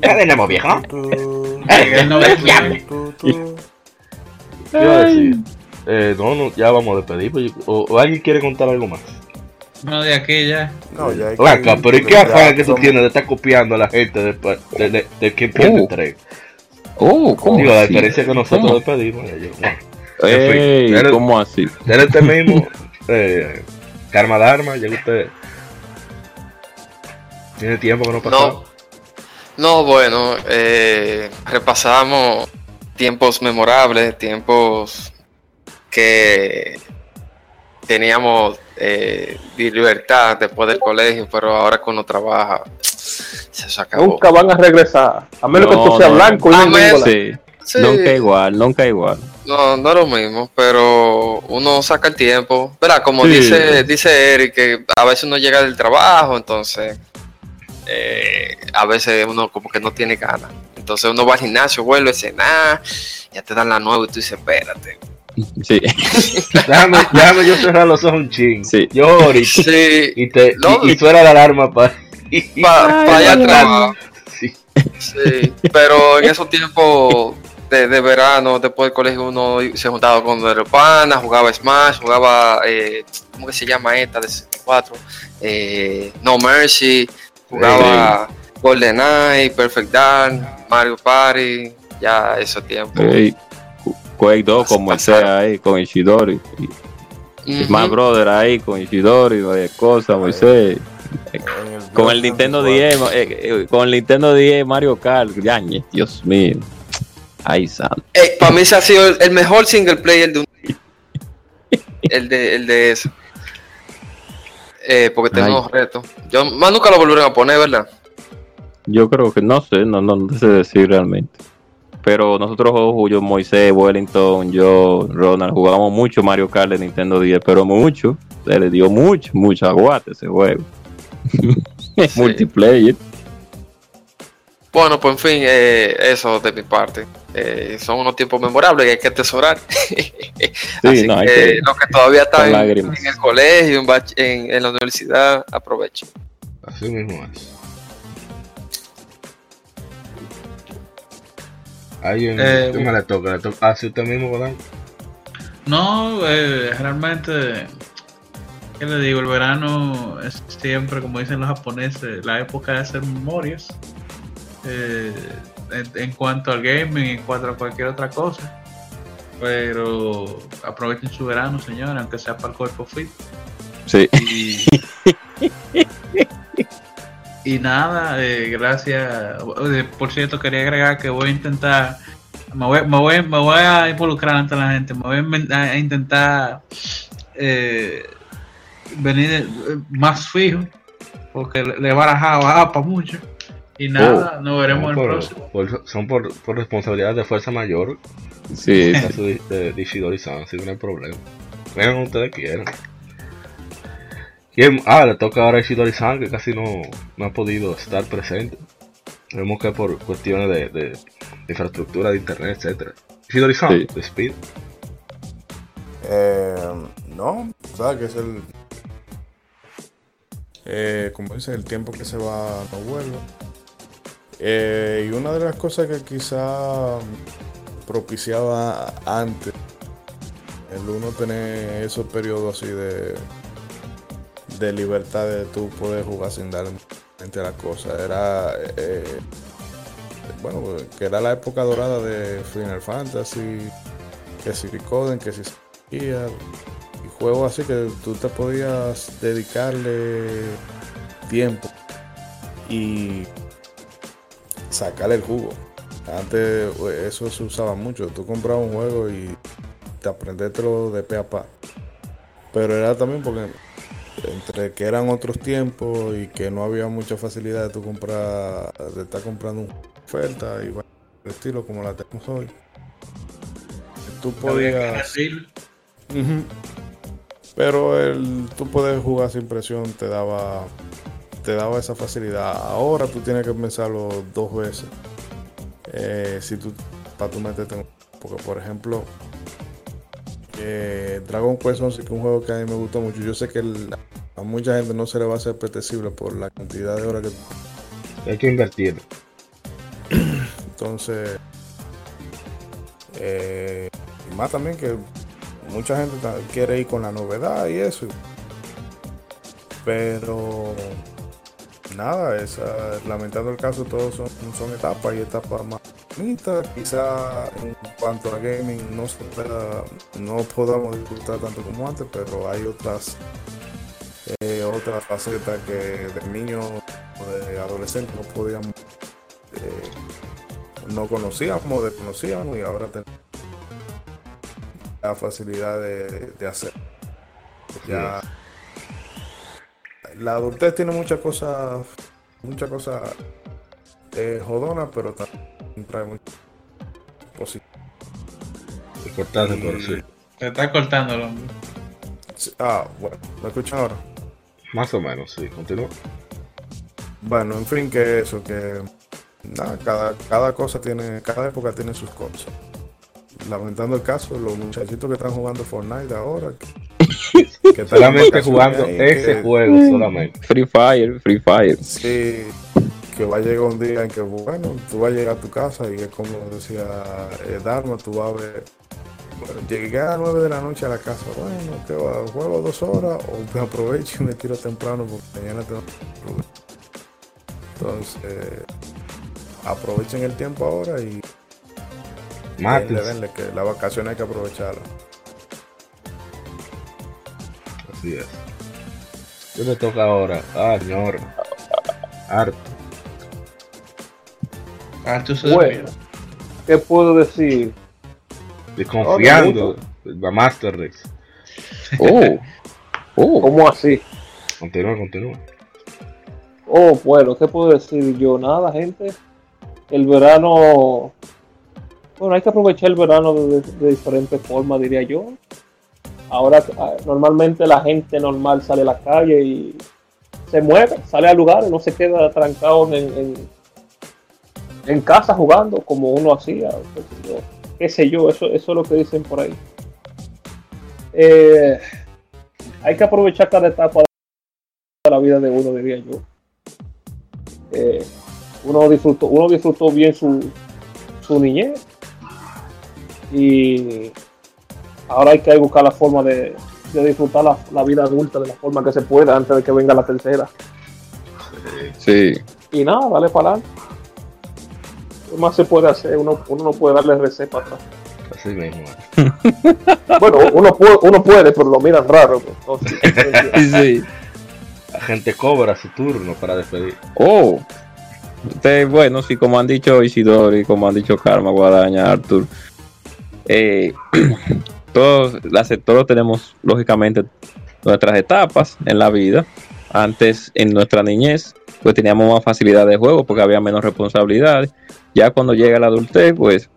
¿Qué tenemos, viejo? Eh, no, no, ya vamos a despedir. Pues, o, alguien quiere contar algo más? No, de aquí ya. No, ya hay que, pero ¿y qué afán que tú tienes de estar copiando a la gente después de, de, de, que pierde uh. tres? Oh, ¿cómo Digo, la experiencia que nosotros despedimos. Yo, Ey, ¿Cómo así? Desde este mismo, eh, Karma Dharma, ya usted. Tiene tiempo que no pasó. No, no bueno, eh, repasamos tiempos memorables, tiempos que teníamos eh, libertad después del colegio, pero ahora que uno trabaja, se acabó. Nunca van a regresar, a menos que tú seas blanco y no sí. sí. Nunca igual, nunca igual. No, no es lo mismo, pero uno saca el tiempo, ¿verdad? Como dice, dice Eric, que a veces uno llega del trabajo, entonces eh, a veces uno como que no tiene ganas. Entonces uno va al gimnasio, vuelve a cenar, ya te dan la nueva y tú dices, espérate. Sí. déjame, déjame yo cerrar los ojos un ching. Sí. Yo ahorita. Sí. Y, te, y, y, suena la alarma para pa, allá atrás. Sí. sí. Pero en esos tiempos de, de, verano, después del colegio, uno se juntaba con los panas, jugaba Smash, jugaba, eh, ¿cómo que se llama esta de 64? Eh, no Mercy, jugaba GoldenEye, Perfect Dark, Mario Party, ya esos tiempos. Hey. Quake 2 como el sea ahí con Ishidori. Y, más brother ahí con Ishidori, varias cosas, Moisés. Con el Nintendo 10, eh, eh, con el Nintendo 10 Mario Kart, Dios mío. Ay, santo. Eh, para mí se ha sido el, mejor single player de un. el de, el de eso. Eh, porque tengo retos. Yo más nunca lo volverán a poner, ¿verdad? Yo creo que no sé, no, no, no sé decir realmente. Pero nosotros, yo, Moisés, Wellington, yo, Ronald, jugamos mucho Mario Kart de Nintendo 10, pero mucho. Se le dio mucho, mucho aguate ese juego. Multiplayer. Bueno, pues en fin, eh, eso de mi parte. Eh, son unos tiempos memorables que hay que atesorar. Así no, que, los que todavía están en, el colegio, en, en, la universidad, aprovechen. Así mismo es. Alguien, eh, ¿qué me le toca? ¿Le toca? ¿Ah, usted mismo, Godán? No, eh, realmente, ¿qué le digo? El verano es siempre, como dicen los japoneses, la época de hacer memorias. Eh, en, cuanto al gaming, en cuanto a cualquier otra cosa. Pero aprovechen su verano, señores, aunque sea para el cuerpo fit. Sí. Y, nada, eh, gracias. Por cierto, quería agregar que voy a intentar, me voy, me voy, me voy a involucrar ante la gente, me voy a, intentar eh, venir eh, más fijo, porque le he barajado a APA mucho. Y nada, oh, nos veremos el próximo. son por, por, responsabilidad de fuerza mayor. Sí. de, de, no hay problema. Vengan ustedes quieran. Ah, le toca ahora a Ishidori-san, que casi no, no, ha podido estar presente. Vemos que por cuestiones de, de, infraestructura de internet, etcétera. Ishidori-san, sí. Speed. Eh, no, sabes que es el. Eh, como dice, el tiempo que se va no vuelve. Eh, y una de las cosas que quizá propiciaba antes el uno tener esos periodos así de, de libertad de tú poder jugar sin dar mente a la cosa era eh, bueno que era la época dorada de Final Fantasy que si Coden que si y juegos así que tú te podías dedicarle tiempo. Y sacarle el jugo. Antes eso se usaba mucho. Tú comprabas un juego y te aprendértelo de pe a pa. Pero era también porque entre que eran otros tiempos y que no había mucha facilidad de tu comprar, de estar comprando una oferta y bueno, estilo como la tenemos hoy. Tú podías. Pero el, tú puedes jugar sin presión te daba te daba esa facilidad. Ahora tú tienes que pensarlo dos veces. Eh, si tú, para tú meterte Porque, por ejemplo, Dragon Quest 11 que es un juego que a mí me gustó mucho. Yo sé que a mucha gente no se le va a hacer apetecible por la cantidad de horas que hay que invertir. Entonces, eh, más también que mucha gente quiere ir con la novedad y eso. Pero nada, esa, lamentando el caso, todos son, son etapas y etapas más bonitas. Quizá en cuanto a gaming no, no podamos disfrutar tanto como antes, pero hay otras eh, facetas que de niños o de adolescentes no podíamos, eh, no conocíamos, desconocíamos y ahora tenemos la facilidad de, hacer. Ya, la adultez tiene muchas cosas, muchas cosas eh, jodonas, pero también trae mucho positivo. Cortando, por sí. Te está cortando el hombre. Ah, bueno, ¿me escuchan ahora? Más o menos, sí, continúa. Bueno, en fin, que eso, que nada, cada, cada cosa tiene, cada época tiene sus cosas. Lamentando el caso, los muchachitos que están jugando Fortnite ahora, que, solamente jugando ese juego, solamente. Free Fire, Free Fire. Sí, que va a llegar un día en que, bueno, tú vas a llegar a tu casa y es como decía eh, Dharma, tú vas a ver llegué a las 9 de la noche a la casa. Bueno, que va, juego dos horas o me aprovecho y me tiro temprano porque mañana tengo Entonces, aprovechen el tiempo ahora y denle, denle, que la vacación hay que aprovecharla. Es. ¿Qué me toca ahora? Ah, señor. Arto. Arto se bueno, ¿Qué puedo decir? Desconfiando la Master Race. Oh. oh. ¿Cómo así? Continúa, continúa. Oh, bueno, ¿qué puedo decir yo? Nada, gente. El verano. Bueno, hay que aprovechar el verano de, diferentes formas, diría yo. Ahora, ah, normalmente la gente normal sale a la calle y se mueve, sale a lugares, no se queda trancado en, en, casa jugando como uno hacía qué sé yo, eso, eso es lo que dicen por ahí. Eh, hay que aprovechar cada etapa de la vida de uno, diría yo. Eh, uno disfrutó, uno disfrutó bien su, su niñez y ahora hay que buscar la forma de, disfrutar la, vida adulta de la forma que se pueda antes de que venga la tercera. Sí. Y nada, dale para adelante más se puede hacer? Uno, uno no puede darle receta atrás. Así mismo. bueno, uno puede, uno puede, pero lo miran raro. Pues, sí. La gente cobra su turno para despedir. Oh. bueno, sí, como han dicho Isidoro y como han dicho Karma, Guadaña, Arthur, eh, todos, todos tenemos lógicamente nuestras etapas en la vida. Antes, en nuestra niñez, pues teníamos más facilidad de juego porque había menos responsabilidades. Ya cuando llega la adultez, pues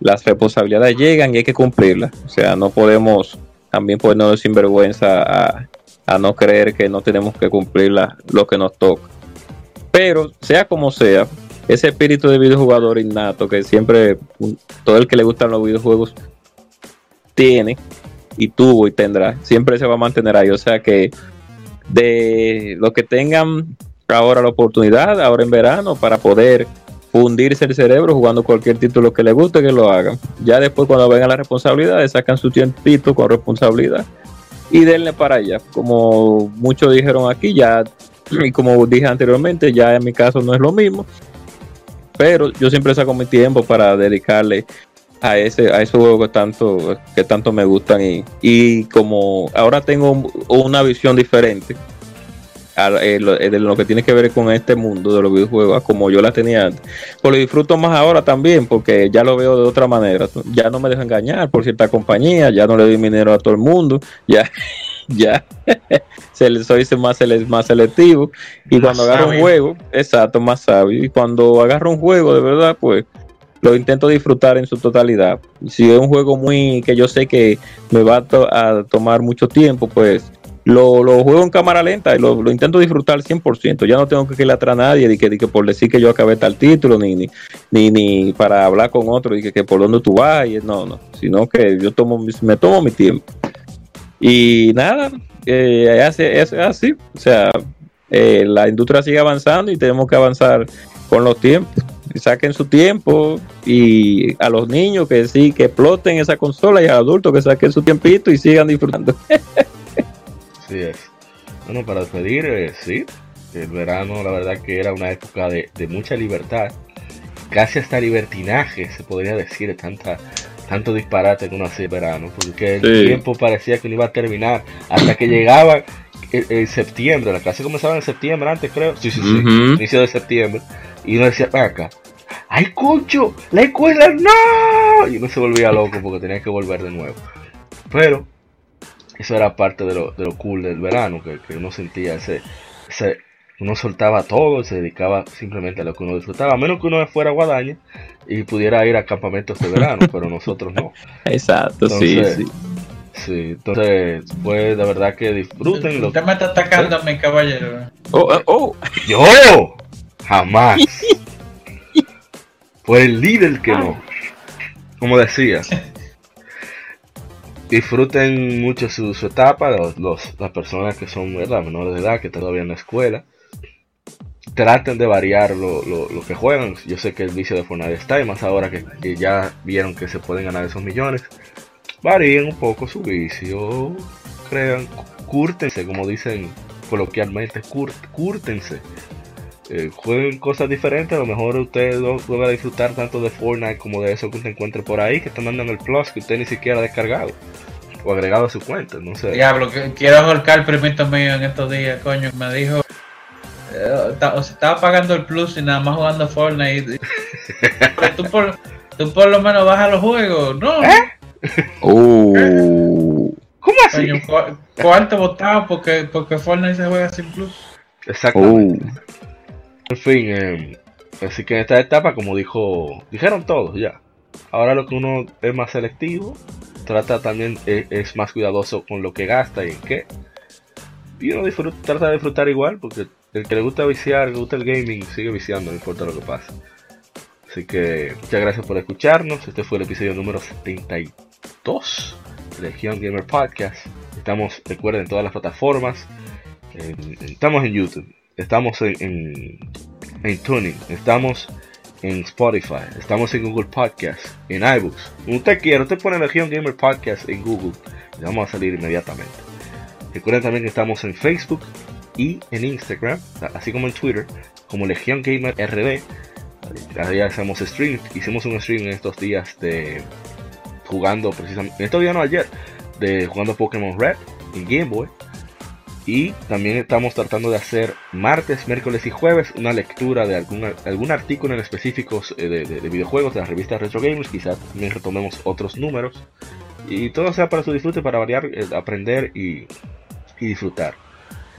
las responsabilidades llegan y hay que cumplirlas. O sea, no podemos también ponernos sinvergüenza a, a no creer que no tenemos que cumplir lo que nos toca. Pero, sea como sea, ese espíritu de videojugador innato que siempre todo el que le gustan los videojuegos tiene y tuvo y tendrá, siempre se va a mantener ahí. O sea que de lo que tengan ahora la oportunidad, ahora en verano, para poder fundirse el cerebro jugando cualquier título que le guste, que lo hagan. Ya después cuando vengan las responsabilidades, sacan su tiempito con responsabilidad y denle para allá. Como muchos dijeron aquí, ya, y como dije anteriormente, ya en mi caso no es lo mismo. Pero yo siempre saco mi tiempo para dedicarle a ese a esos juegos que tanto que tanto me gustan y, y como ahora tengo una visión diferente eh, eh, de lo que tiene que ver con este mundo de los videojuegos, como yo la tenía antes. Pues lo disfruto más ahora también, porque ya lo veo de otra manera. Ya no me dejo engañar por cierta compañía, ya no le doy dinero a todo el mundo, ya, ya se soy más, más selectivo. Y cuando agarro un juego, exacto, más sabio. Y cuando agarro un juego de verdad, pues lo intento disfrutar en su totalidad. Si es un juego muy que yo sé que me va a tomar mucho tiempo, pues lo, juego en cámara lenta y lo, intento disfrutar al 100%. Ya no tengo que ir atrás a nadie y que, por decir que yo acabé tal título, ni, ni, ni, ni para hablar con otro y que, por dónde tú vas. No, no, sino que yo tomo, me tomo mi tiempo. Y nada, eh, es, así. O sea, eh, la industria sigue avanzando y tenemos que avanzar con los tiempos. Saquen su tiempo y a los niños que sí, que exploten esa consola y a los adultos que saquen su tiempito y sigan disfrutando. Así es. Bueno, para despedir, eh, sí, el verano la verdad que era una época de, mucha libertad, casi hasta libertinaje, se podría decir, tanta, tanto disparate que uno hacía el verano, porque el tiempo parecía que no iba a terminar hasta que llegaba en, septiembre, la clase comenzaba en septiembre antes creo, sí, sí, sí, inicio de septiembre, y uno decía, acá, ¡ay, concho! ¡La escuela no! Y uno se volvía loco porque tenía que volver de nuevo. Pero eso era parte de lo, de lo cool del verano, que, uno sentía ese, ese, uno soltaba todo, se dedicaba simplemente a lo que uno disfrutaba, a menos que uno fuera a Guadaña y pudiera ir a campamentos de verano, pero nosotros no. Exacto, sí, sí. Sí, entonces, pues de verdad que disfruten. Lo... Usted me está atacando a mi caballero. Oh, oh, oh. Yo, jamás. Fue el líder que no. Como decía disfruten mucho su, etapa, las personas que son menores de edad, que todavía en la escuela. Traten de variar lo, que juegan. Yo sé que el vicio de Fortnite está y más ahora que, ya vieron que se pueden ganar esos millones. Varíen un poco su vicio. Crean, cúrtense, como dicen coloquialmente, cúrtense. Eh, jueguen cosas diferentes, a lo mejor usted no a disfrutar tanto de Fortnite como de eso que usted encuentre por ahí, que están dando en el Plus, que usted ni siquiera ha descargado o agregado a su cuenta, no sé. Diablo, que quiero ahorcar el primito mío en estos días, coño, me dijo, eh, o se estaba pagando el Plus y nada más jugando Fortnite. tú, por, tú por lo menos bajas los juegos, ¿no? ¿Eh? Uh. ¿Cómo así? ¿Cuánto votaba porque, porque Fortnite se juega sin Plus? Exactamente. Uh. En fin, em, así que en esta etapa, como dijo, dijeron todos ya. Ahora lo que uno es más selectivo, trata también, e, es, más cuidadoso con lo que gasta y en qué. Y uno trata de disfrutar igual, porque el que le gusta viciar, le gusta el gaming, sigue viciando, no importa lo que pase. Así que muchas gracias por escucharnos. Este fue el episodio número 72 de Legion Gamer Podcast. Estamos, recuerden, en todas las plataformas. estamos en YouTube estamos en, en, Tuning, estamos en Spotify, estamos en Google Podcast, en iBooks. Usted quiere, usted pone Legion Gamer Podcast en Google y vamos a salir inmediatamente. Recuerden también que estamos en Facebook y en Instagram, así como en Twitter, como Legion Gamer RD. Día hacemos stream, hicimos un stream en estos días de jugando precisamente, en estos días no ayer, de jugando Pokémon Red en Game Boy. Y también estamos tratando de hacer martes, miércoles y jueves una lectura de algún, algún artículo en específicos eh, de, de, videojuegos de la revista Retro Games. Quizás también retomemos otros números. Y todo sea para su disfrute, para variar, eh, aprender y, y, disfrutar.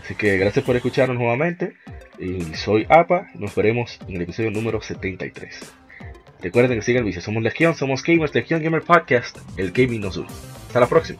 Así que gracias por escucharnos nuevamente. Y soy APA. Nos veremos en el episodio número 73. Recuerden que sigan el vicio. Somos Legión, somos Gamers, Legión Gamer Podcast. El gaming nos une. Hasta la próxima.